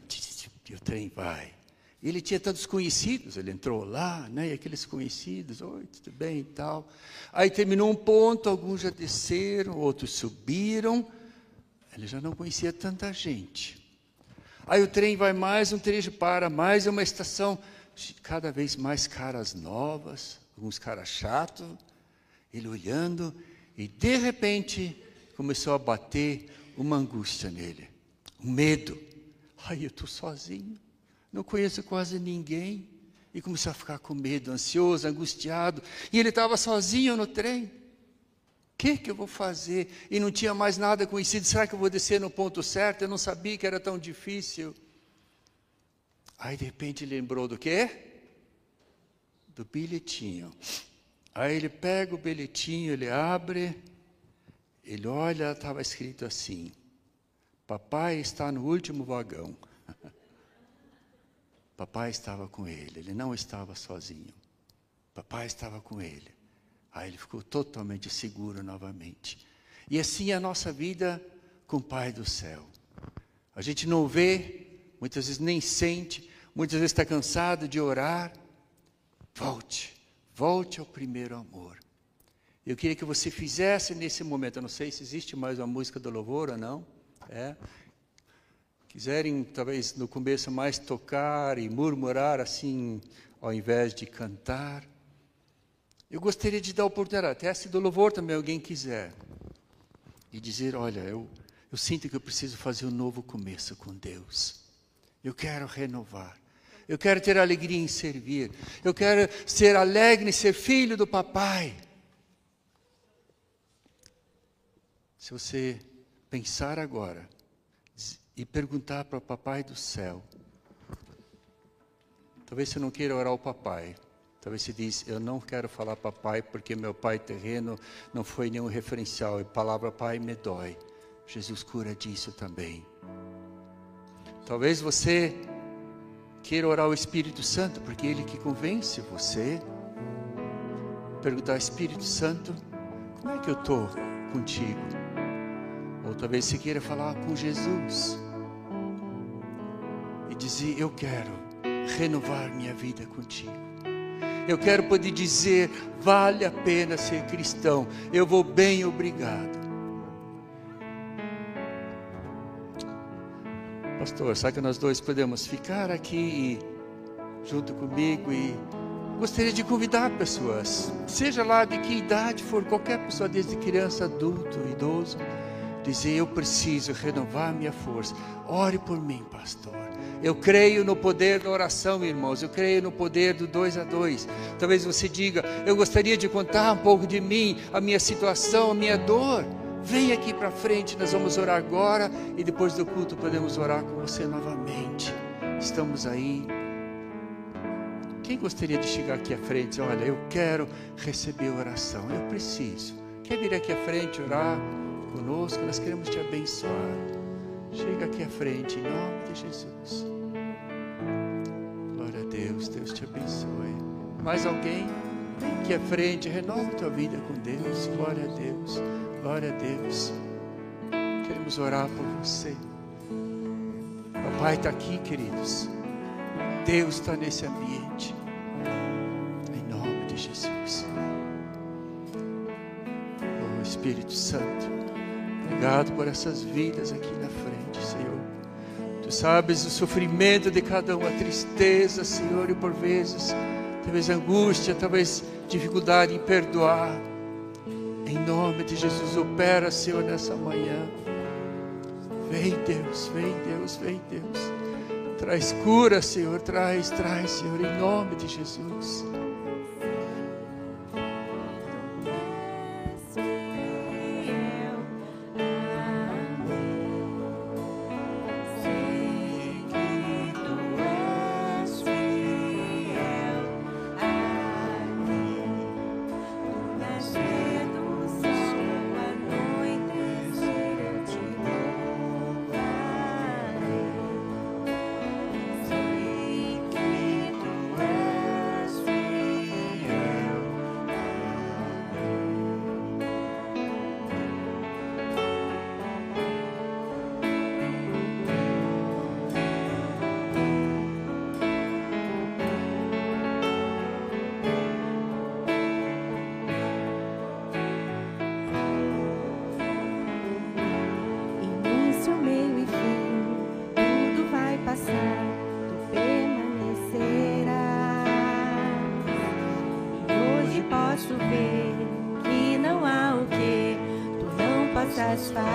e o trem vai. Ele tinha tantos conhecidos, ele entrou lá, né, e aqueles conhecidos, oi, tudo bem e tal. Aí terminou um ponto, alguns já desceram, outros subiram, ele já não conhecia tanta gente. Aí o trem vai mais um trecho, para, mais uma estação, cada vez mais caras novas, alguns caras chatos, ele olhando, e de repente começou a bater uma angústia nele, um medo. Ai, eu estou sozinho, não conheço quase ninguém. E começou a ficar com medo, ansioso, angustiado. E ele estava sozinho no trem. O que, que eu vou fazer? E não tinha mais nada conhecido. Será que eu vou descer no ponto certo? Eu não sabia que era tão difícil. Aí de repente lembrou do quê? Do bilhetinho. Aí ele pega o bilhetinho, ele abre, ele olha, estava escrito assim: Papai está no último vagão. [laughs] Papai estava com ele, ele não estava sozinho. Papai estava com ele. Aí ele ficou totalmente seguro novamente. E assim é a nossa vida com o Pai do céu. A gente não vê, muitas vezes nem sente, muitas vezes está cansado de orar. Volte, volte ao primeiro amor. Eu queria que você fizesse nesse momento, eu não sei se existe mais uma música do louvor ou não. É, quiserem, talvez no começo, mais tocar e murmurar assim, ao invés de cantar. Eu gostaria de dar oportunidade, até se do louvor também alguém quiser, e dizer: Olha, eu, eu sinto que eu preciso fazer um novo começo com Deus. Eu quero renovar. Eu quero ter alegria em servir. Eu quero ser alegre em ser filho do papai. Se você pensar agora, e perguntar para o papai do céu. Talvez você não queira orar ao papai. Talvez você diz, eu não quero falar papai porque meu pai terreno não foi nenhum referencial. E palavra pai me dói. Jesus cura disso também. Talvez você queira orar ao Espírito Santo, porque Ele que convence você. Perguntar, Espírito Santo, como é que eu estou contigo? Ou talvez você queira falar com Jesus e dizer: Eu quero renovar minha vida contigo. Eu quero poder dizer: vale a pena ser cristão. Eu vou bem, obrigado. Pastor, sabe que nós dois podemos ficar aqui junto comigo e gostaria de convidar pessoas, seja lá de que idade for, qualquer pessoa, desde criança, adulto, idoso, dizer: Eu preciso renovar minha força. Ore por mim, pastor. Eu creio no poder da oração, irmãos. Eu creio no poder do dois a dois. Talvez você diga: Eu gostaria de contar um pouco de mim, a minha situação, a minha dor. Vem aqui para frente, nós vamos orar agora e depois do culto podemos orar com você novamente. Estamos aí. Quem gostaria de chegar aqui à frente? Olha, eu quero receber oração. Eu preciso. Quer vir aqui à frente orar conosco? Nós queremos te abençoar. Chega aqui à frente, em nome de Jesus. Deus, Deus te abençoe. Mais alguém? Vem aqui à frente, renova tua vida com Deus. Glória a Deus, glória a Deus. Queremos orar por você. Papai está aqui, queridos. Deus está nesse ambiente. Em nome de Jesus. Oh Espírito Santo, obrigado por essas vidas aqui na frente, Senhor. Tu sabes o sofrimento de cada um, a tristeza, Senhor, e por vezes, talvez angústia, talvez dificuldade em perdoar. Em nome de Jesus, opera, Senhor, nessa manhã. Vem, Deus, vem, Deus, vem, Deus. Traz cura, Senhor, traz, traz, Senhor, em nome de Jesus. satisfied.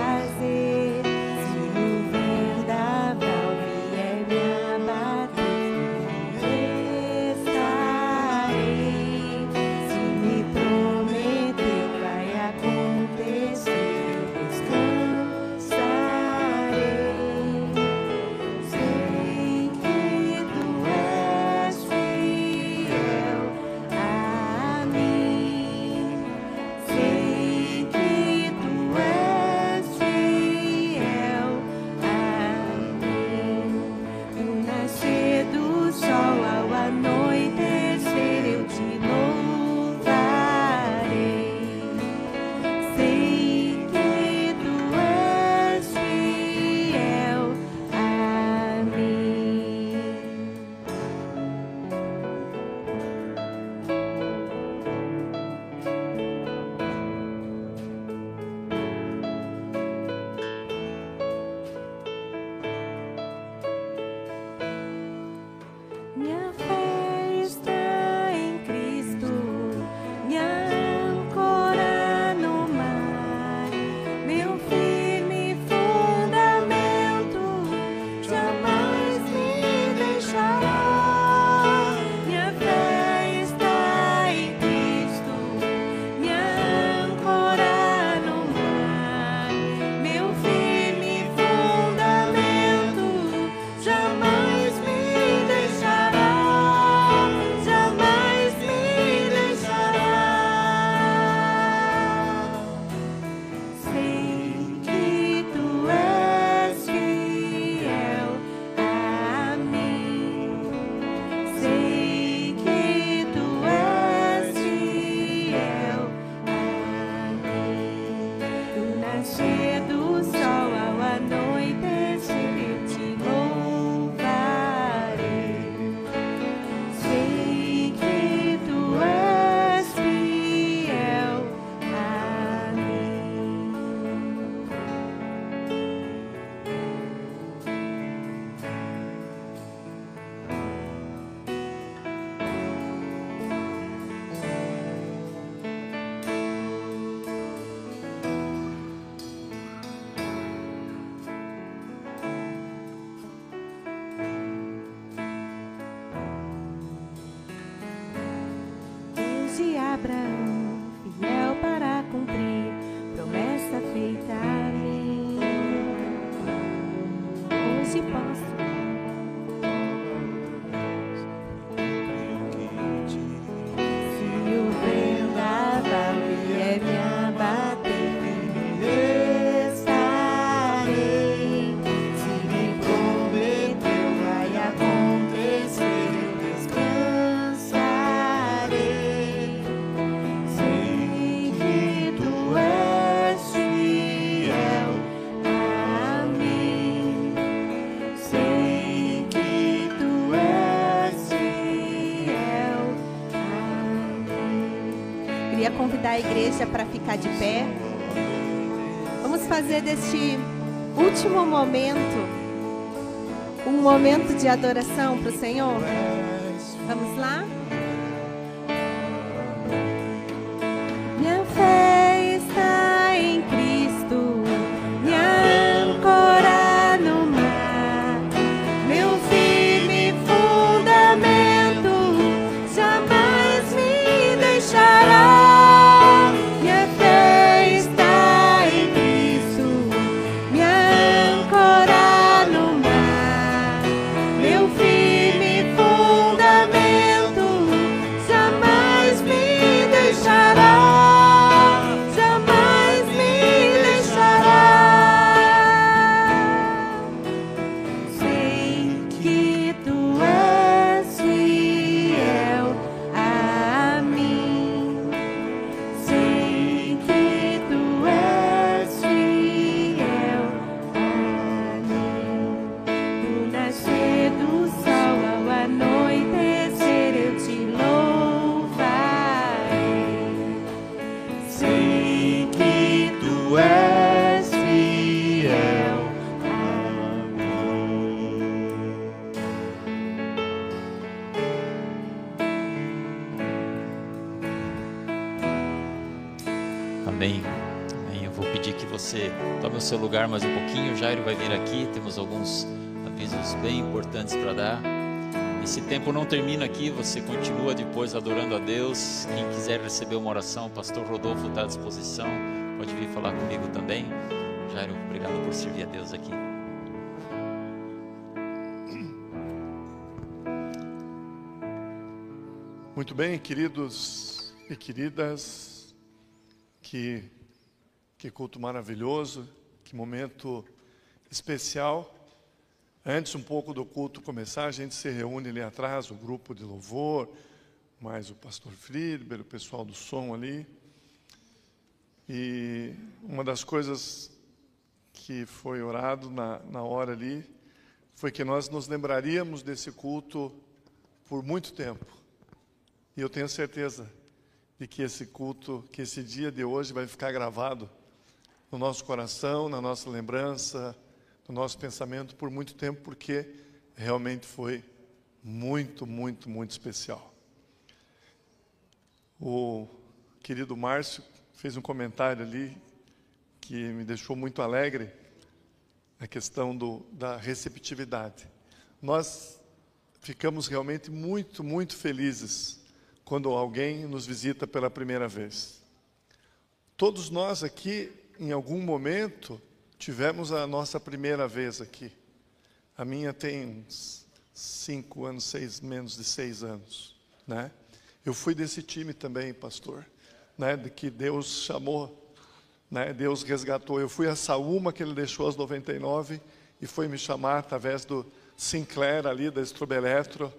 Convidar a igreja para ficar de pé. Vamos fazer deste último momento um momento de adoração para o Senhor. Tome o seu lugar mais um pouquinho. O Jairo vai vir aqui, temos alguns avisos bem importantes para dar. Esse tempo não termina aqui, você continua depois adorando a Deus. Quem quiser receber uma oração, o pastor Rodolfo está à disposição. Pode vir falar comigo também. Jairo, obrigado por servir a Deus aqui. Muito bem, queridos e queridas, que, que culto maravilhoso, que momento especial. Antes um pouco do culto começar, a gente se reúne ali atrás, o grupo de louvor, mais o pastor Friedber, o pessoal do som ali. E uma das coisas que foi orado na, na hora ali foi que nós nos lembraríamos desse culto por muito tempo e eu tenho certeza de que esse culto, que esse dia de hoje vai ficar gravado no nosso coração, na nossa lembrança, no nosso pensamento por muito tempo, porque realmente foi muito, muito, muito especial. O querido Márcio fez um comentário ali que me deixou muito alegre, a questão do, da receptividade. Nós ficamos realmente muito, muito felizes quando alguém nos visita pela primeira vez. Todos nós aqui, em algum momento, tivemos a nossa primeira vez aqui. A minha tem uns cinco anos, seis, menos de seis anos, né? Eu fui desse time também, pastor, né? De que Deus chamou, né? Deus resgatou. Eu fui a Saúma que ele deixou aos 99 e foi me chamar através do Sinclair ali da Eletro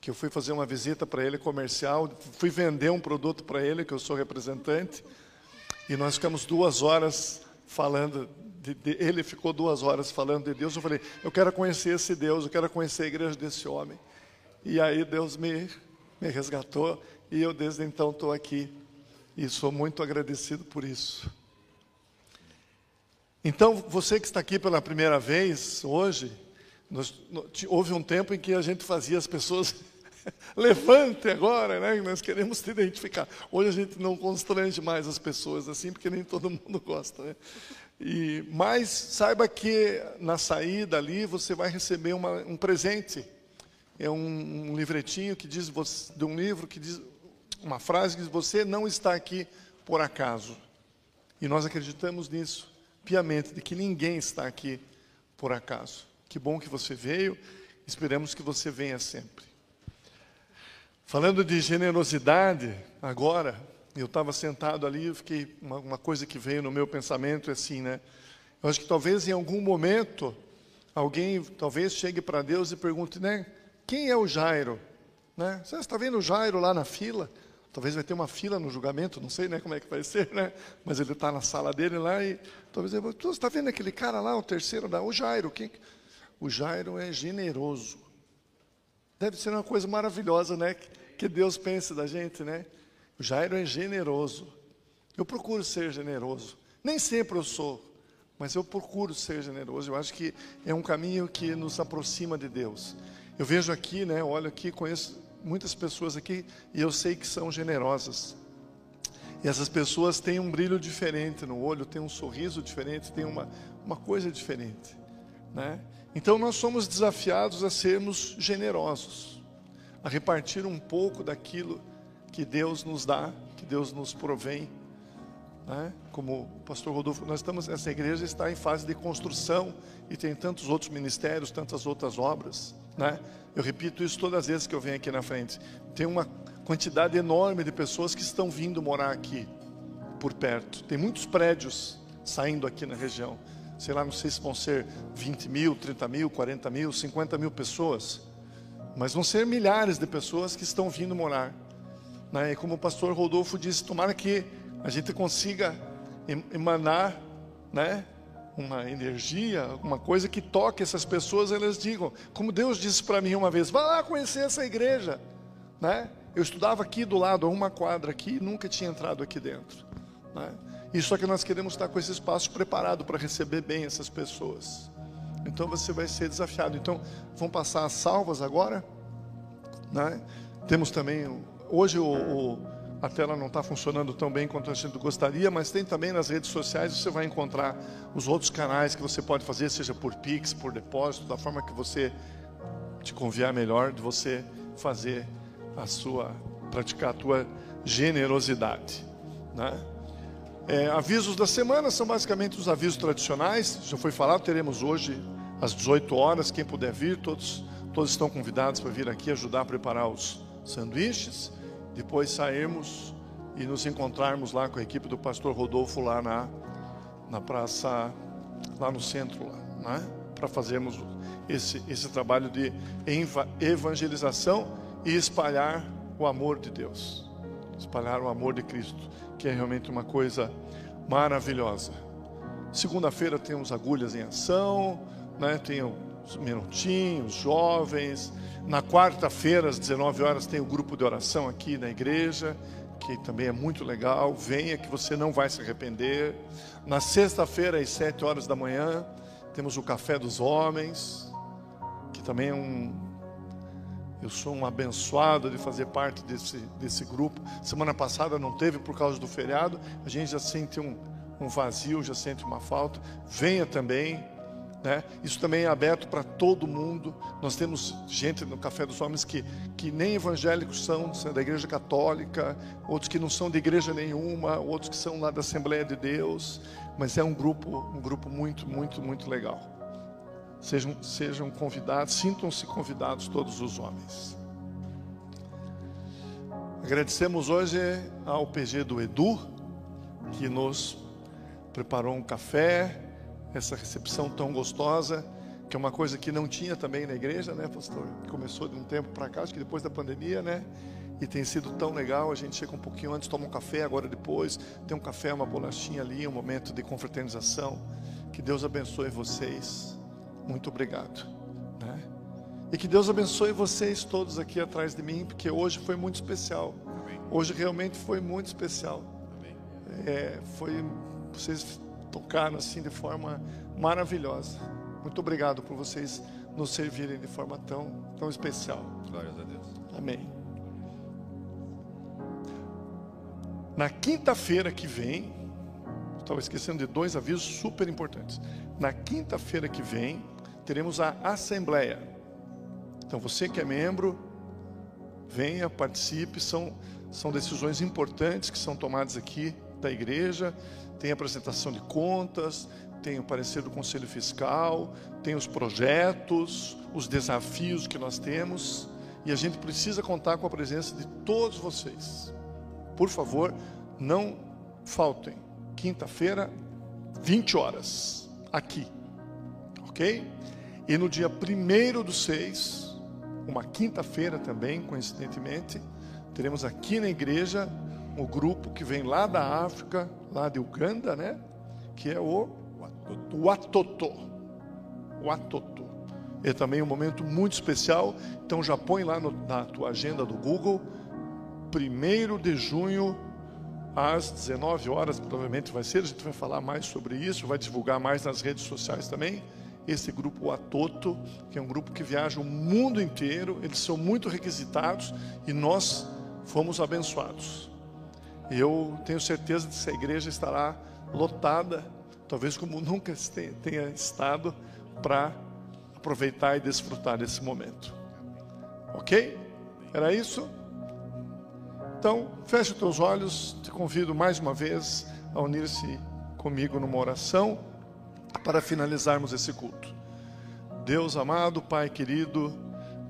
que eu fui fazer uma visita para ele comercial, fui vender um produto para ele, que eu sou representante, e nós ficamos duas horas falando, de, de, ele ficou duas horas falando de Deus, eu falei, eu quero conhecer esse Deus, eu quero conhecer a igreja desse homem. E aí Deus me, me resgatou, e eu desde então estou aqui, e sou muito agradecido por isso. Então, você que está aqui pela primeira vez hoje, nós, houve um tempo em que a gente fazia as pessoas [laughs] levante agora, né? Nós queremos te identificar. Hoje a gente não constrange mais as pessoas assim, porque nem todo mundo gosta, né? E, mas saiba que na saída ali você vai receber uma, um presente. É um, um livretinho que diz de um livro que diz uma frase que diz você não está aqui por acaso. E nós acreditamos nisso piamente, de que ninguém está aqui por acaso. Que bom que você veio. Esperamos que você venha sempre. Falando de generosidade, agora, eu estava sentado ali, eu fiquei uma, uma, coisa que veio no meu pensamento é assim, né? Eu acho que talvez em algum momento alguém talvez chegue para Deus e pergunte, né? Quem é o Jairo? Né? Você está vendo o Jairo lá na fila? Talvez vai ter uma fila no julgamento, não sei né, como é que vai ser, né? Mas ele está na sala dele lá e talvez ele você está vendo aquele cara lá, o terceiro da, o Jairo, quem? O Jairo é generoso. Deve ser uma coisa maravilhosa, né? Que Deus pense da gente, né? O Jairo é generoso. Eu procuro ser generoso. Nem sempre eu sou, mas eu procuro ser generoso. Eu acho que é um caminho que nos aproxima de Deus. Eu vejo aqui, né? Olho aqui, conheço muitas pessoas aqui e eu sei que são generosas. E essas pessoas têm um brilho diferente no olho, têm um sorriso diferente, têm uma, uma coisa diferente. Né? Então nós somos desafiados a sermos generosos, a repartir um pouco daquilo que Deus nos dá, que Deus nos provém. Né? Como o pastor Rodolfo, nós estamos, essa igreja está em fase de construção e tem tantos outros ministérios, tantas outras obras. Né? Eu repito isso todas as vezes que eu venho aqui na frente. Tem uma quantidade enorme de pessoas que estão vindo morar aqui por perto. Tem muitos prédios saindo aqui na região sei lá, não sei se vão ser 20 mil, 30 mil, 40 mil, 50 mil pessoas, mas vão ser milhares de pessoas que estão vindo morar. Né? E como o pastor Rodolfo disse, tomara que a gente consiga emanar né, uma energia, alguma coisa que toque essas pessoas, elas digam, como Deus disse para mim uma vez, vá lá conhecer essa igreja. Né? Eu estudava aqui do lado, a uma quadra aqui, nunca tinha entrado aqui dentro. Né? E só que nós queremos estar com esse espaço preparado para receber bem essas pessoas. Então você vai ser desafiado. Então vão passar as salvas agora, né? Temos também hoje o, o a tela não está funcionando tão bem quanto a gente gostaria, mas tem também nas redes sociais, você vai encontrar os outros canais que você pode fazer, seja por Pix, por depósito, da forma que você te conviar melhor de você fazer a sua, praticar a tua generosidade. Né? É, avisos da semana são basicamente os avisos tradicionais, já foi falado, teremos hoje às 18 horas, quem puder vir, todos, todos estão convidados para vir aqui ajudar a preparar os sanduíches depois sairmos e nos encontrarmos lá com a equipe do pastor Rodolfo lá na, na praça, lá no centro, lá, né? para fazermos esse, esse trabalho de evangelização e espalhar o amor de Deus, espalhar o amor de Cristo, que é realmente uma coisa maravilhosa. Segunda-feira temos agulhas em ação, né? tem os minutinhos, jovens, na quarta-feira, às 19 horas, tem o grupo de oração aqui na igreja, que também é muito legal. Venha que você não vai se arrepender. Na sexta-feira, às 7 horas da manhã, temos o Café dos Homens, que também é um. Eu sou um abençoado de fazer parte desse, desse grupo. Semana passada não teve por causa do feriado, a gente já sente um, um vazio, já sente uma falta. Venha também, né? Isso também é aberto para todo mundo. Nós temos gente no Café dos Homens que, que nem evangélicos são, são da Igreja Católica, outros que não são de igreja nenhuma, outros que são lá da Assembleia de Deus. Mas é um grupo, um grupo muito, muito, muito legal. Sejam, sejam convidados, sintam-se convidados todos os homens. Agradecemos hoje ao PG do Edu, que nos preparou um café, essa recepção tão gostosa, que é uma coisa que não tinha também na igreja, né, pastor? Começou de um tempo para cá, acho que depois da pandemia, né? E tem sido tão legal. A gente chega um pouquinho antes, toma um café, agora depois tem um café, uma bolachinha ali, um momento de confraternização. Que Deus abençoe vocês. Muito obrigado. Né? E que Deus abençoe vocês todos aqui atrás de mim, porque hoje foi muito especial. Hoje realmente foi muito especial. É, foi vocês tocaram assim de forma maravilhosa. Muito obrigado por vocês nos servirem de forma tão, tão especial. Glórias a Deus. Amém. Na quinta-feira que vem, estava esquecendo de dois avisos super importantes. Na quinta-feira que vem, teremos a assembleia. Então você que é membro, venha, participe, são, são decisões importantes que são tomadas aqui da igreja tem apresentação de contas, tem o parecer do Conselho Fiscal, tem os projetos, os desafios que nós temos, e a gente precisa contar com a presença de todos vocês. Por favor, não faltem. Quinta-feira, 20 horas, aqui. Ok? E no dia 1 do 6, uma quinta-feira também, coincidentemente, teremos aqui na igreja o grupo que vem lá da África, lá de Uganda, né? Que é o Watoto. Watoto. É também um momento muito especial. Então já põe lá no, na tua agenda do Google. 1 de junho, às 19 horas, provavelmente vai ser. A gente vai falar mais sobre isso, vai divulgar mais nas redes sociais também. Esse grupo Atoto, que é um grupo que viaja o mundo inteiro, eles são muito requisitados e nós fomos abençoados. E eu tenho certeza que essa igreja estará lotada, talvez como nunca tenha estado, para aproveitar e desfrutar desse momento. Ok? Era isso? Então, feche os teus olhos, te convido mais uma vez a unir-se comigo numa oração para finalizarmos esse culto. Deus amado, Pai querido,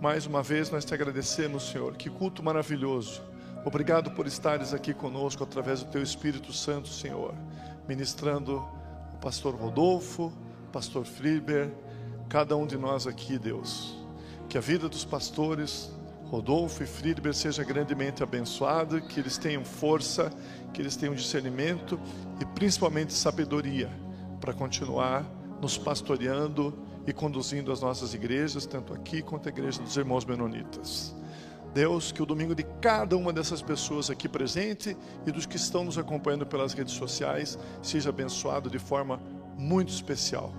mais uma vez nós te agradecemos, Senhor. Que culto maravilhoso Obrigado por estares aqui conosco através do Teu Espírito Santo, Senhor, ministrando o pastor Rodolfo, pastor Friber, cada um de nós aqui, Deus. Que a vida dos pastores Rodolfo e Friedber seja grandemente abençoada, que eles tenham força, que eles tenham discernimento e principalmente sabedoria para continuar nos pastoreando e conduzindo as nossas igrejas, tanto aqui quanto a igreja dos irmãos menonitas. Deus, que o domingo de cada uma dessas pessoas aqui presente e dos que estão nos acompanhando pelas redes sociais seja abençoado de forma muito especial.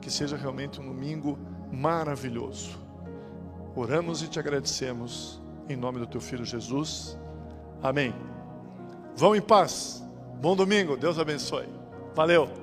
Que seja realmente um domingo maravilhoso. Oramos e te agradecemos em nome do teu filho Jesus. Amém. Vão em paz. Bom domingo. Deus abençoe. Valeu.